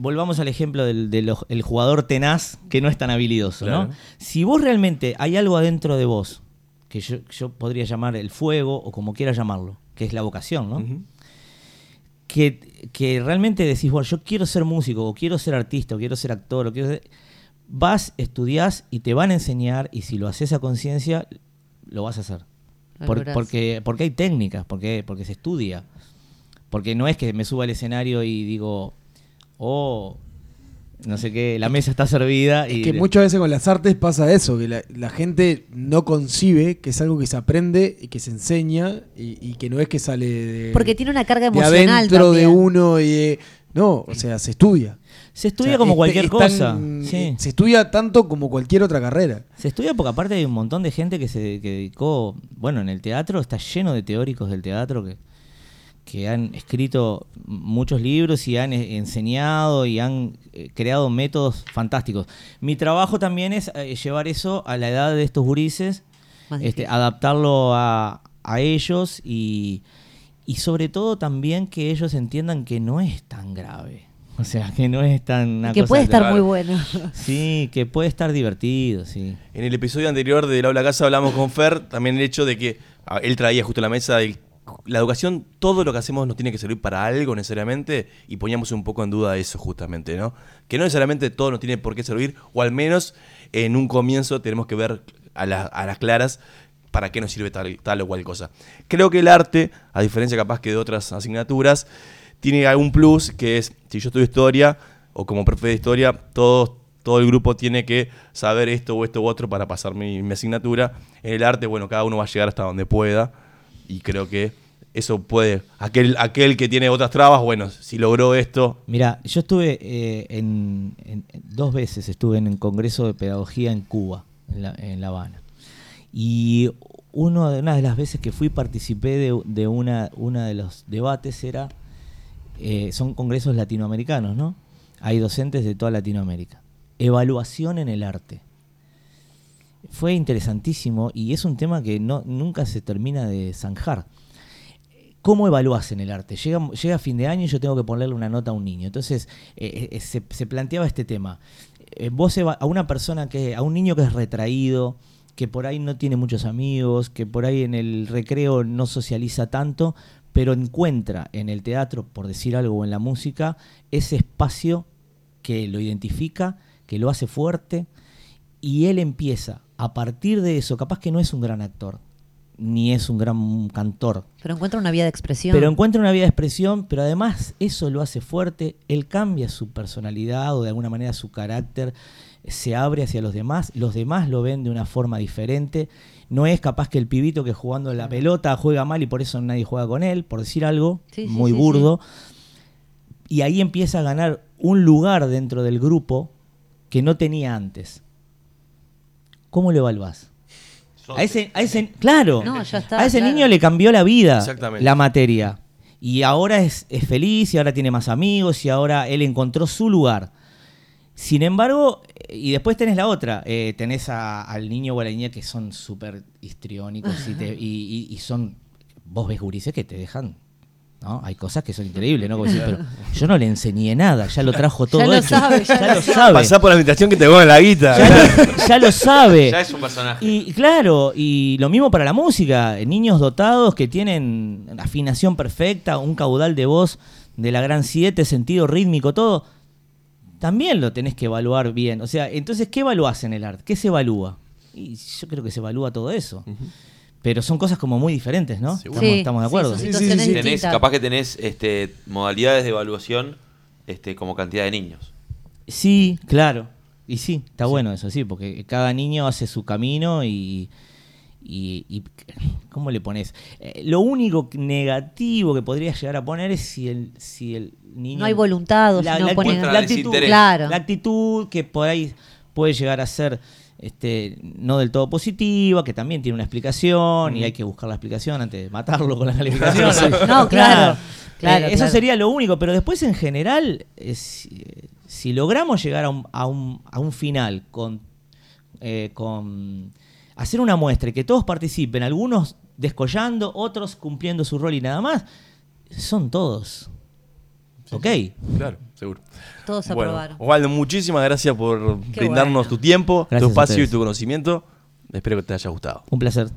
volvamos al ejemplo del, jugador tenaz que no es tan habilidoso, ¿no? Si vos realmente hay algo adentro de vos, que yo, yo podría llamar el fuego o como quiera llamarlo, que es la vocación, ¿no? que, que realmente decís, bueno, yo quiero ser músico, o quiero ser artista, o quiero ser actor, o quiero ser- Vas, estudiás y te van a enseñar, y si lo haces a conciencia, lo vas a hacer. Por- porque, porque hay técnicas, porque, porque se estudia. Porque no es que me suba al escenario y digo, oh, no sé qué, la mesa está servida. y Es que muchas veces con las artes pasa eso, que la, la gente no concibe que es algo que se aprende y que se enseña y, y que no es que sale de, Porque tiene una carga de emocional adentro de también. uno y de- no, o sea, se estudia. Se estudia O sea, como es- cualquier es cosa. sí. eh, Se estudia tanto como cualquier otra carrera. Se estudia porque aparte hay un montón de gente que se que dedicó, bueno, en el teatro está lleno de teóricos del teatro que, que han escrito muchos libros y han eh, enseñado y han eh, creado métodos fantásticos. Mi trabajo también es eh, llevar eso a la edad de estos gurises, este, adaptarlo a, a ellos y, y sobre todo también que ellos entiendan que no es tan grave. O sea, que no es tan... una que cosa puede estar muy bueno. Sí, que puede estar divertido, sí. En el episodio anterior de La Habla Casa hablamos con Fer también el hecho de que ah, él traía justo a la mesa el- la educación, todo lo que hacemos nos tiene que servir para algo necesariamente y poníamos un poco en duda eso justamente, ¿no? Que no necesariamente todo nos tiene por qué servir o al menos en un comienzo tenemos que ver a, la- a las claras para qué nos sirve tal, tal o cual cosa. Creo que el arte, a diferencia capaz que de otras asignaturas, tiene algún plus que es, si yo estudio historia o como profe de historia, todos todo el grupo tiene que saber esto o esto u otro para pasar mi, mi asignatura. En el arte, bueno, cada uno va a llegar hasta donde pueda. Y creo que eso puede. Aquel, aquel que tiene otras trabas, bueno, si logró esto. Mira, yo estuve eh, en, dos veces estuve en el Congreso de Pedagogía en Cuba, en La, en La Habana. Y uno de, una de las veces que fui participé de, de una, una de los debates era, eh, son congresos latinoamericanos, ¿no? Hay docentes de toda Latinoamérica. Evaluación en el arte. Fue interesantísimo y es un tema que no, nunca se termina de zanjar. ¿Cómo evalúas en el arte? Llega, llega fin de año y yo tengo que ponerle una nota a un niño. Entonces, eh, eh, se, se planteaba este tema. Eh, vos a una persona que, a un niño que es retraído, que por ahí no tiene muchos amigos, que por ahí en el recreo no socializa tanto, pero encuentra en el teatro, por decir algo, o en la música, ese espacio que lo identifica, que lo hace fuerte, y él empieza, a partir de eso, capaz que no es un gran actor, ni es un gran cantor, Pero encuentra una vía de expresión. pero encuentra una vía de expresión, pero además eso lo hace fuerte, él cambia su personalidad o de alguna manera su carácter, se abre hacia los demás, los demás lo ven de una forma diferente, no es capaz que el pibito que jugando la pelota juega mal y por eso nadie juega con él, por decir algo Sí, muy sí, burdo, y ahí empieza a ganar un lugar dentro del grupo que no tenía antes. ¿Cómo lo evaluás? A ese, a ese, claro, No, ya está, a ese claro. niño le cambió la vida la materia. Y ahora es, es feliz, y ahora tiene más amigos, y ahora él encontró su lugar. Sin embargo, eh, y después tenés la otra, eh, tenés a- al niño o a la niña que son súper histriónicos y, te- y- y- y son, vos ves gurises que te dejan, ¿no? Hay cosas que son increíbles, ¿no? Como decir, pero yo no le enseñé nada, ya lo trajo todo Ya lo hecho. sabe, ya lo lo sabe. Pasá por la habitación que te en la guita. Ya lo, ya lo sabe. Ya es un personaje. Y claro, y lo mismo para la música. Niños dotados que tienen afinación perfecta, un caudal de voz de la gran 7, sentido rítmico, todo. También lo tenés que evaluar bien. O sea, entonces, ¿qué evaluás en el arte? ¿Qué se evalúa? Y yo creo que se evalúa todo eso. Pero son cosas como muy diferentes, ¿no? Estamos, Sí, estamos de sí, acuerdo. Tenés, capaz que tenés este, modalidades de evaluación este, como cantidad de niños. Sí, claro. Y sí, está bueno eso, sí, porque cada niño hace su camino y. y- y- ¿Cómo le pones? Eh, lo único negativo que podría llegar a poner es si el, si el niño. No hay voluntad, o si no ponen- actitud, La actitud. Claro. la actitud que por ahí puede llegar a ser este, no del todo positiva, que también tiene una explicación y hay que buscar la explicación antes de matarlo con la calificación. Sí. No, claro, claro, Eh, eso claro. sería lo único, pero después en general, eh, si, si logramos llegar a un, a un, a un final con, eh, con hacer una muestra y que todos participen, algunos descollando, otros cumpliendo su rol y nada más, son todos. ¿Ok? Claro, seguro. Todos Bueno, aprobaron. Osvaldo, muchísimas gracias por Qué brindarnos bueno. tu tiempo, Gracias tu espacio y tu conocimiento. Espero que te haya gustado. Un placer.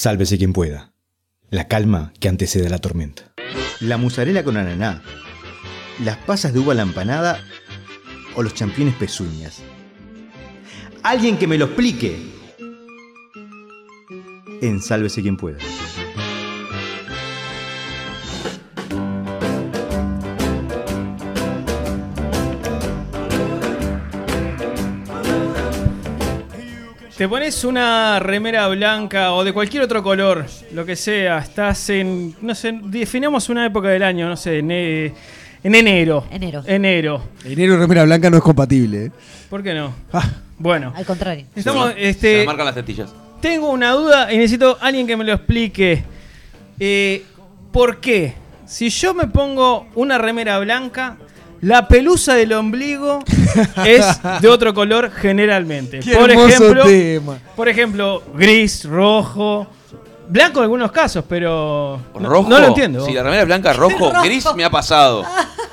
Sálvese quien pueda. La calma que antecede a la tormenta. La musarela con ananá, las pasas de uva la empanada o los championes pezuñas. Alguien que me lo explique. En Sálvese quien pueda. Te pones una remera blanca o de cualquier otro color, lo que sea. Estás en, no sé, definamos una época del año, no sé, en, eh, en enero. Enero. Enero. Enero y remera blanca no es compatible. ¿eh? ¿Por qué no? Ah. Bueno. Al contrario. Estamos, Se este, me marcan las tetillas. tengo una duda y necesito alguien que me lo explique. Eh, ¿Por qué? Si yo me pongo una remera blanca, la pelusa del ombligo es de otro color generalmente. Qué por ejemplo, tema. por ejemplo, gris, rojo, blanco en algunos casos, pero no- ¿Rojo? no, lo entiendo. Si la remera es blanca, rojo, Rojo. gris me ha pasado.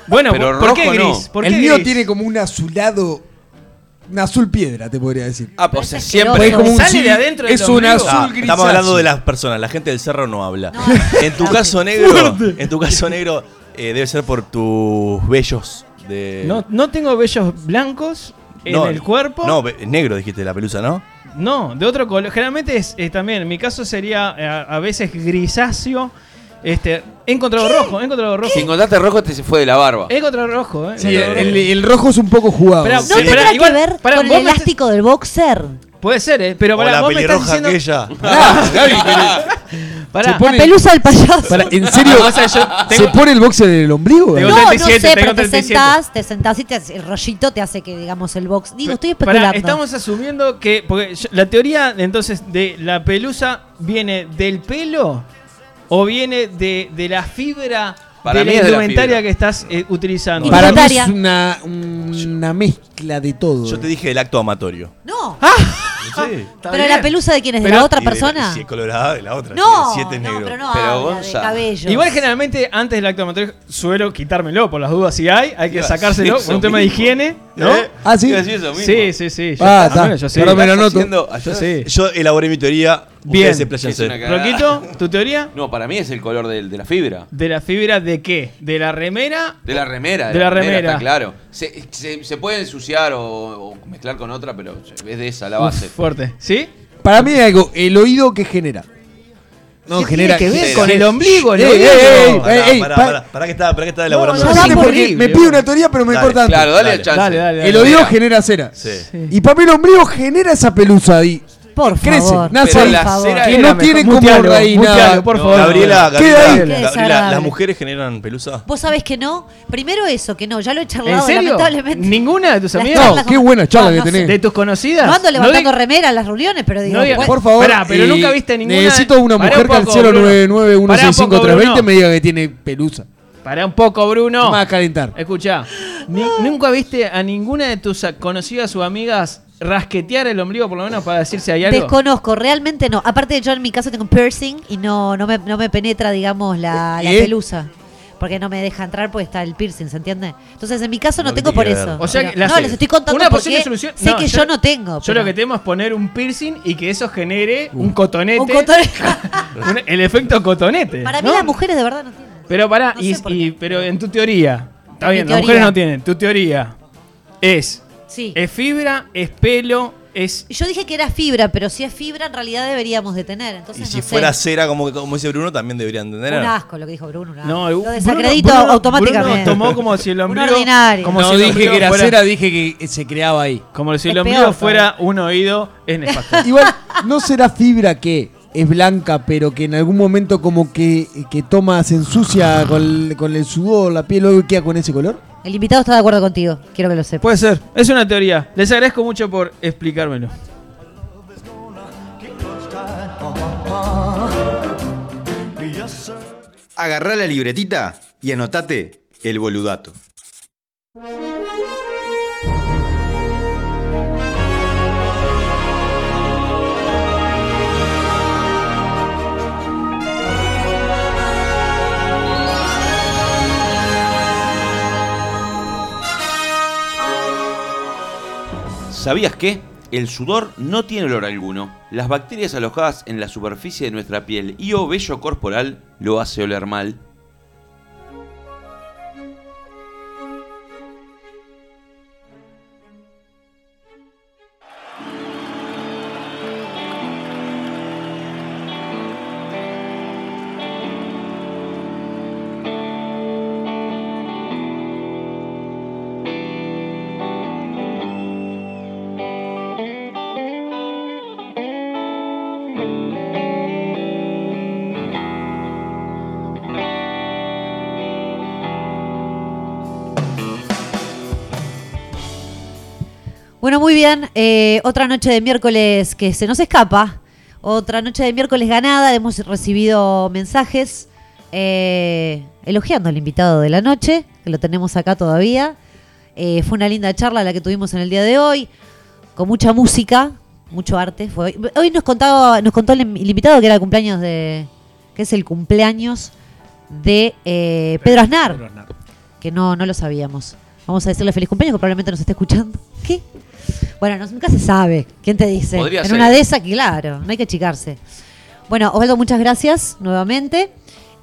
Bueno, pero ¿por rojo qué no. gris? ¿Por el qué mío gris? tiene como un azulado. Un azul piedra, te podría decir. Ah, pues es siempre. Es como un ¿Sale de adentro del es un azul Ah, grisáceo. estamos hablando de las personas, la gente del cerro no habla. en tu caso negro, en tu caso negro eh, debe ser por tus vellos de No, no tengo vellos blancos en No, el cuerpo. No, ve- negro dijiste la pelusa, ¿no? No, de otro color. Generalmente es, también, en mi caso sería eh, a, a veces grisáceo. Este, he encontrado rojo, he encontrado rojo. Si encontraste rojo, te se fue de la barba. He encontrado rojo, eh. Sí, encontrado el, rojo. el rojo es un poco jugado. Pero- ¿No Sí. tendrá igual- que ver pará, con el vos me elástico del boxer? Puede ser, eh. Pero o pará, la vos me estás pelirroja diciendo. aquella. Ah, Gaby, Pará, Se pone- La pelusa del payaso. para- ¿En serio? Ah, o sea, yo tengo- ¿Se pone el boxer en el ombligo? Tengo no, no 37, sé, tengo pero te 37. sentás, te sentás y te hace- el rollito te hace que digamos el box. Digo, estoy Pará, especulando. estamos asumiendo que. Porque yo- la teoría entonces de la pelusa viene del pelo o viene de, de la fibra Para de mí la es de la indumentaria fibra. que estás eh, utilizando. Para mí es una, una mezcla de todo. Yo te dije el acto amatorio. No. Sí. Pero bien. la pelusa de quién es, de Pero- la otra persona. Si es colorada, de la otra. No, si, es no, negro. pero no Pero, habla de cabello. Igual generalmente antes del acto amatorio suelo quitármelo por las dudas si hay, hay que sacárselo por un tema de higiene, ¿no? ¿Eh? Ah, sí. Eso mismo. Sí, sí, sí. yo- Ah, está. yo sí. Ahora me lo haciendo- Yo. Yo elaboré mi teoría. Bien. Es. Roquito, ¿tu teoría? No, para mí es el color del- de, la fibra. ¿De la fibra de qué? ¿De la remera? De la remera. De la remera. Está claro. Se, se- se puede ensuciar o, o mezclar con otra, pero es de esa la Uf, base. fuerte. ¿Sí? Para mí hay algo, el oído que genera. No, ¿Qué genera. tiene que ver genera- con el ombligo? El Ey, oído? ey, ey, Pará, ey, pará, pa- pará, pará que está, pará que está No, elaborando. no, porque me pide una teoría, pero me Dale, corta antes. Claro, dale, Dale. el chance. Dale, dale, dale. El oído genera cera. Sí. Y para mí el ombligo genera esa pelusa ahí. Por Crece, favor. nace Pero ahí. la favor. cera Que era no mejor. tiene como Mutealo, raíz mutealo, por No, favor. Gabriela, Queda Gabriela, ahí. Qué Gabriela, desagradable. ¿las mujeres generan pelusa? Vos sabés que no. Primero eso, que no. Ya lo he ¿En charlado, serio? lamentablemente. ¿Ninguna de tus Las amigas? No, qué con- buena charla No, que no sé. tenés. ¿De tus conocidas? No ando levantando di- remera en las reuniones, pero digo, no digas- bueno, Por favor. Pará, pero y nunca viste ninguna- Necesito una Pará mujer un que al poco, Bruno. 099165320 Pará un poco, me diga que tiene pelusa. Pará un poco, Bruno. No me va a calentar. Escucha, ¿nunca viste a ninguna de tus conocidas o amigas rasquetear el ombligo por lo menos para decir si hay algo? Desconozco, realmente no. Aparte, yo en mi caso tengo un piercing y no, no, me, no me penetra, digamos, la, la ¿Eh? pelusa. Porque no me deja entrar porque está el piercing, ¿se entiende? Entonces, en mi caso no, No, ¿qué tengo por eso. O sea Pero- no, les estoy contando una porque posible solución. sé no, que yo, no tengo. Yo pero- lo que temo es poner un piercing y que eso genere un cotonete. Un cotonete. Un- el efecto cotonete. Para mí las mujeres de verdad no tienen. Pero pará, No y, pero en tu teoría, está bien, las mujeres no tienen. Tu teoría es, Sí. es fibra, es pelo, es Yo dije que era fibra, pero si es fibra en realidad deberíamos de tener. Y Entonces, si no sé. fuera cera, como, como dice Bruno, también deberían tener. Un asco lo que dijo Bruno. un asco. No, lo desacredito Bruno- automáticamente. Bruno tomó como si el ombligo. ordinario. Como no si el dije ombligo que era fuera- cera, dije que se creaba ahí. Como si el Es ombligo peor, fuera un oído, es nefasto. Igual, ¿no será fibra que es blanca, pero que en algún momento como que, que toma, se ensucia con el, con el sudor, la piel, luego queda con ese color? El invitado está de acuerdo contigo. Quiero que lo sepas. Puede ser, es una teoría. Les agradezco mucho por explicármelo. Agarrá la libretita y anotate el boludato. ¿Sabías que? El sudor no tiene olor alguno. Las bacterias alojadas en la superficie de nuestra piel y o vello corporal lo hace oler mal. Muy bien. eh, otra noche de miércoles que se nos escapa. Otra noche de miércoles ganada. Hemos recibido mensajes eh, elogiando al invitado de la noche, que lo tenemos acá todavía. Eh, fue una linda charla la que tuvimos en el día de hoy, con mucha música, mucho arte. Fue hoy. Nos contaba, nos contó el, el invitado que era el cumpleaños de. que es el cumpleaños de eh, Pedro Aznar. Que no, no lo sabíamos. Vamos a decirle feliz cumpleaños, que probablemente nos esté escuchando. ¿Qué? Bueno, no- nunca se sabe. ¿Quién te dice? Podría en ser. una de esas, claro, no hay que achicarse. Bueno, Osvaldo, muchas gracias nuevamente.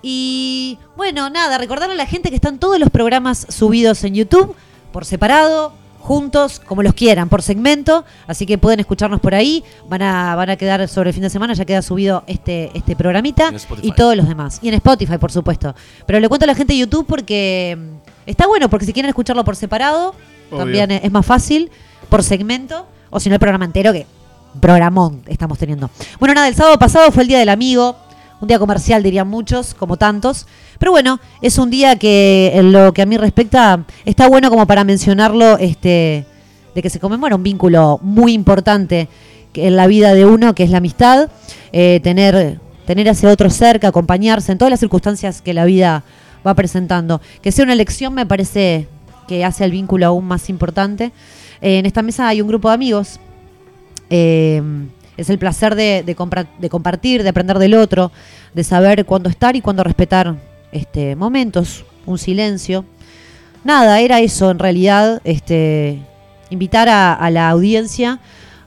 Y bueno, nada, recordarle a la gente que están todos los programas subidos en YouTube, por separado, juntos, como los quieran, por segmento. Así que pueden escucharnos por ahí. Van a, van a quedar sobre el fin de semana, ya queda subido este, este programita y todos los demás. Y en Spotify, por supuesto. Pero le cuento a la gente de YouTube porque mm, está bueno, porque si quieren escucharlo por separado, Obvio. también es más fácil, por segmento, o si no el programa entero, que programón estamos teniendo. Bueno, nada, el sábado pasado fue el Día del Amigo, un día comercial dirían muchos, como tantos, pero bueno, es un día que en lo que a mí respecta está bueno como para mencionarlo, este, de que se conmemora un vínculo muy importante en la vida de uno, que es la amistad, eh, tener, tener a ese otro cerca, acompañarse en todas las circunstancias que la vida va presentando. Que sea una elección me parece que hace el vínculo aún más importante. Eh, en esta mesa hay un grupo de amigos. Eh, es el placer de, de compartir, de aprender del otro, de saber cuándo estar y cuándo respetar este, momentos, un silencio. Nada, era eso en realidad, este, invitar a, la audiencia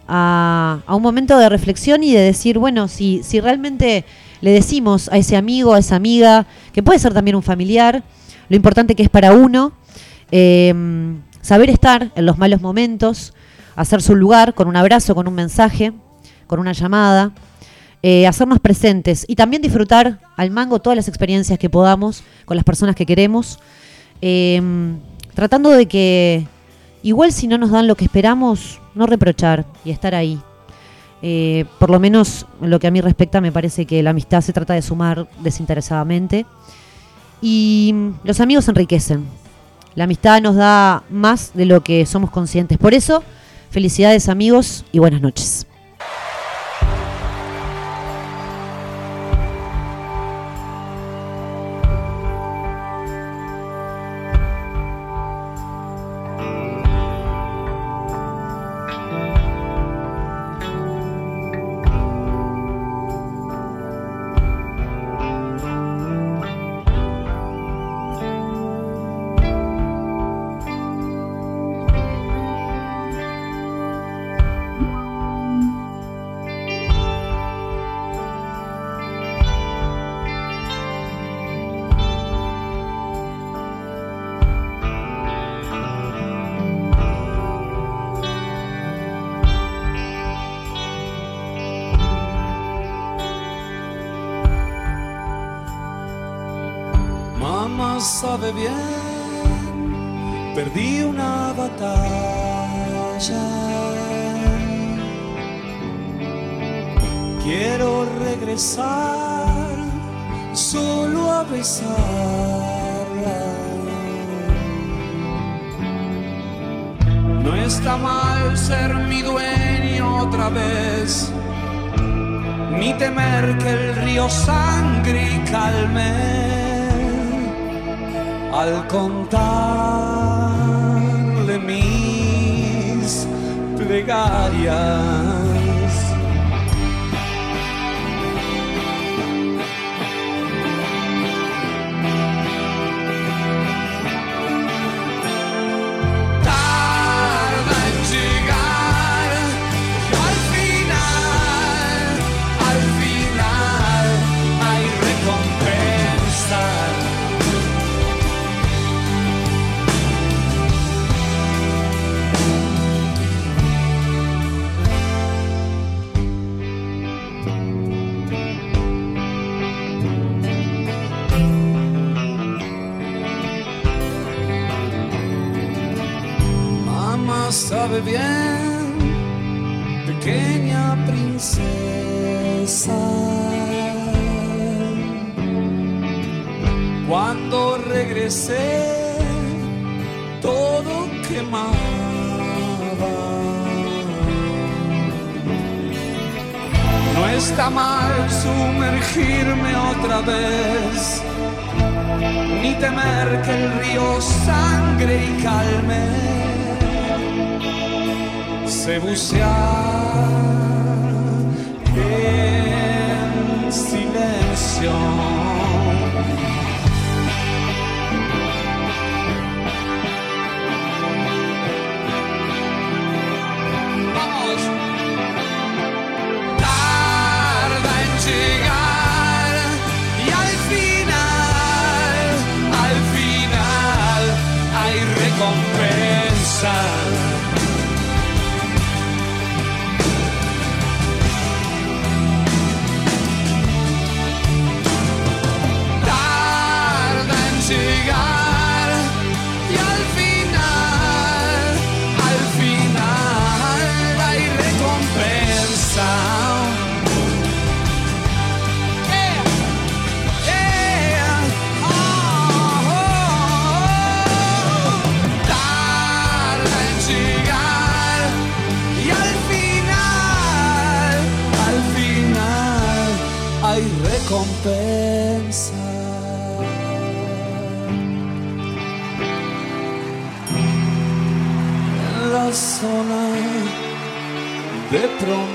a, a un momento de reflexión y de decir, bueno, si, si realmente le decimos a ese amigo, a esa amiga, que puede ser también un familiar, lo importante que es para uno, eh, saber estar en los malos momentos, hacer su lugar con un abrazo, con un mensaje, con una llamada, eh, hacernos presentes y también disfrutar al mango todas las experiencias que podamos con las personas que queremos, eh, tratando de que igual si no nos dan lo que esperamos, no reprochar y estar ahí. Eh, por lo menos en lo que a mí respecta, me parece que la amistad se trata de sumar desinteresadamente. Y los amigos enriquecen. La amistad nos da más de lo que somos conscientes. Por eso, felicidades amigos y buenas noches. Al contarle mis plegarias. sabe bien, pequeña princesa. Cuando regresé, todo quemaba. No está mal sumergirme otra vez ni temer que el río sangre y calme sé en silencio. Tarda en llegar y al final, al final hay recompensas. retron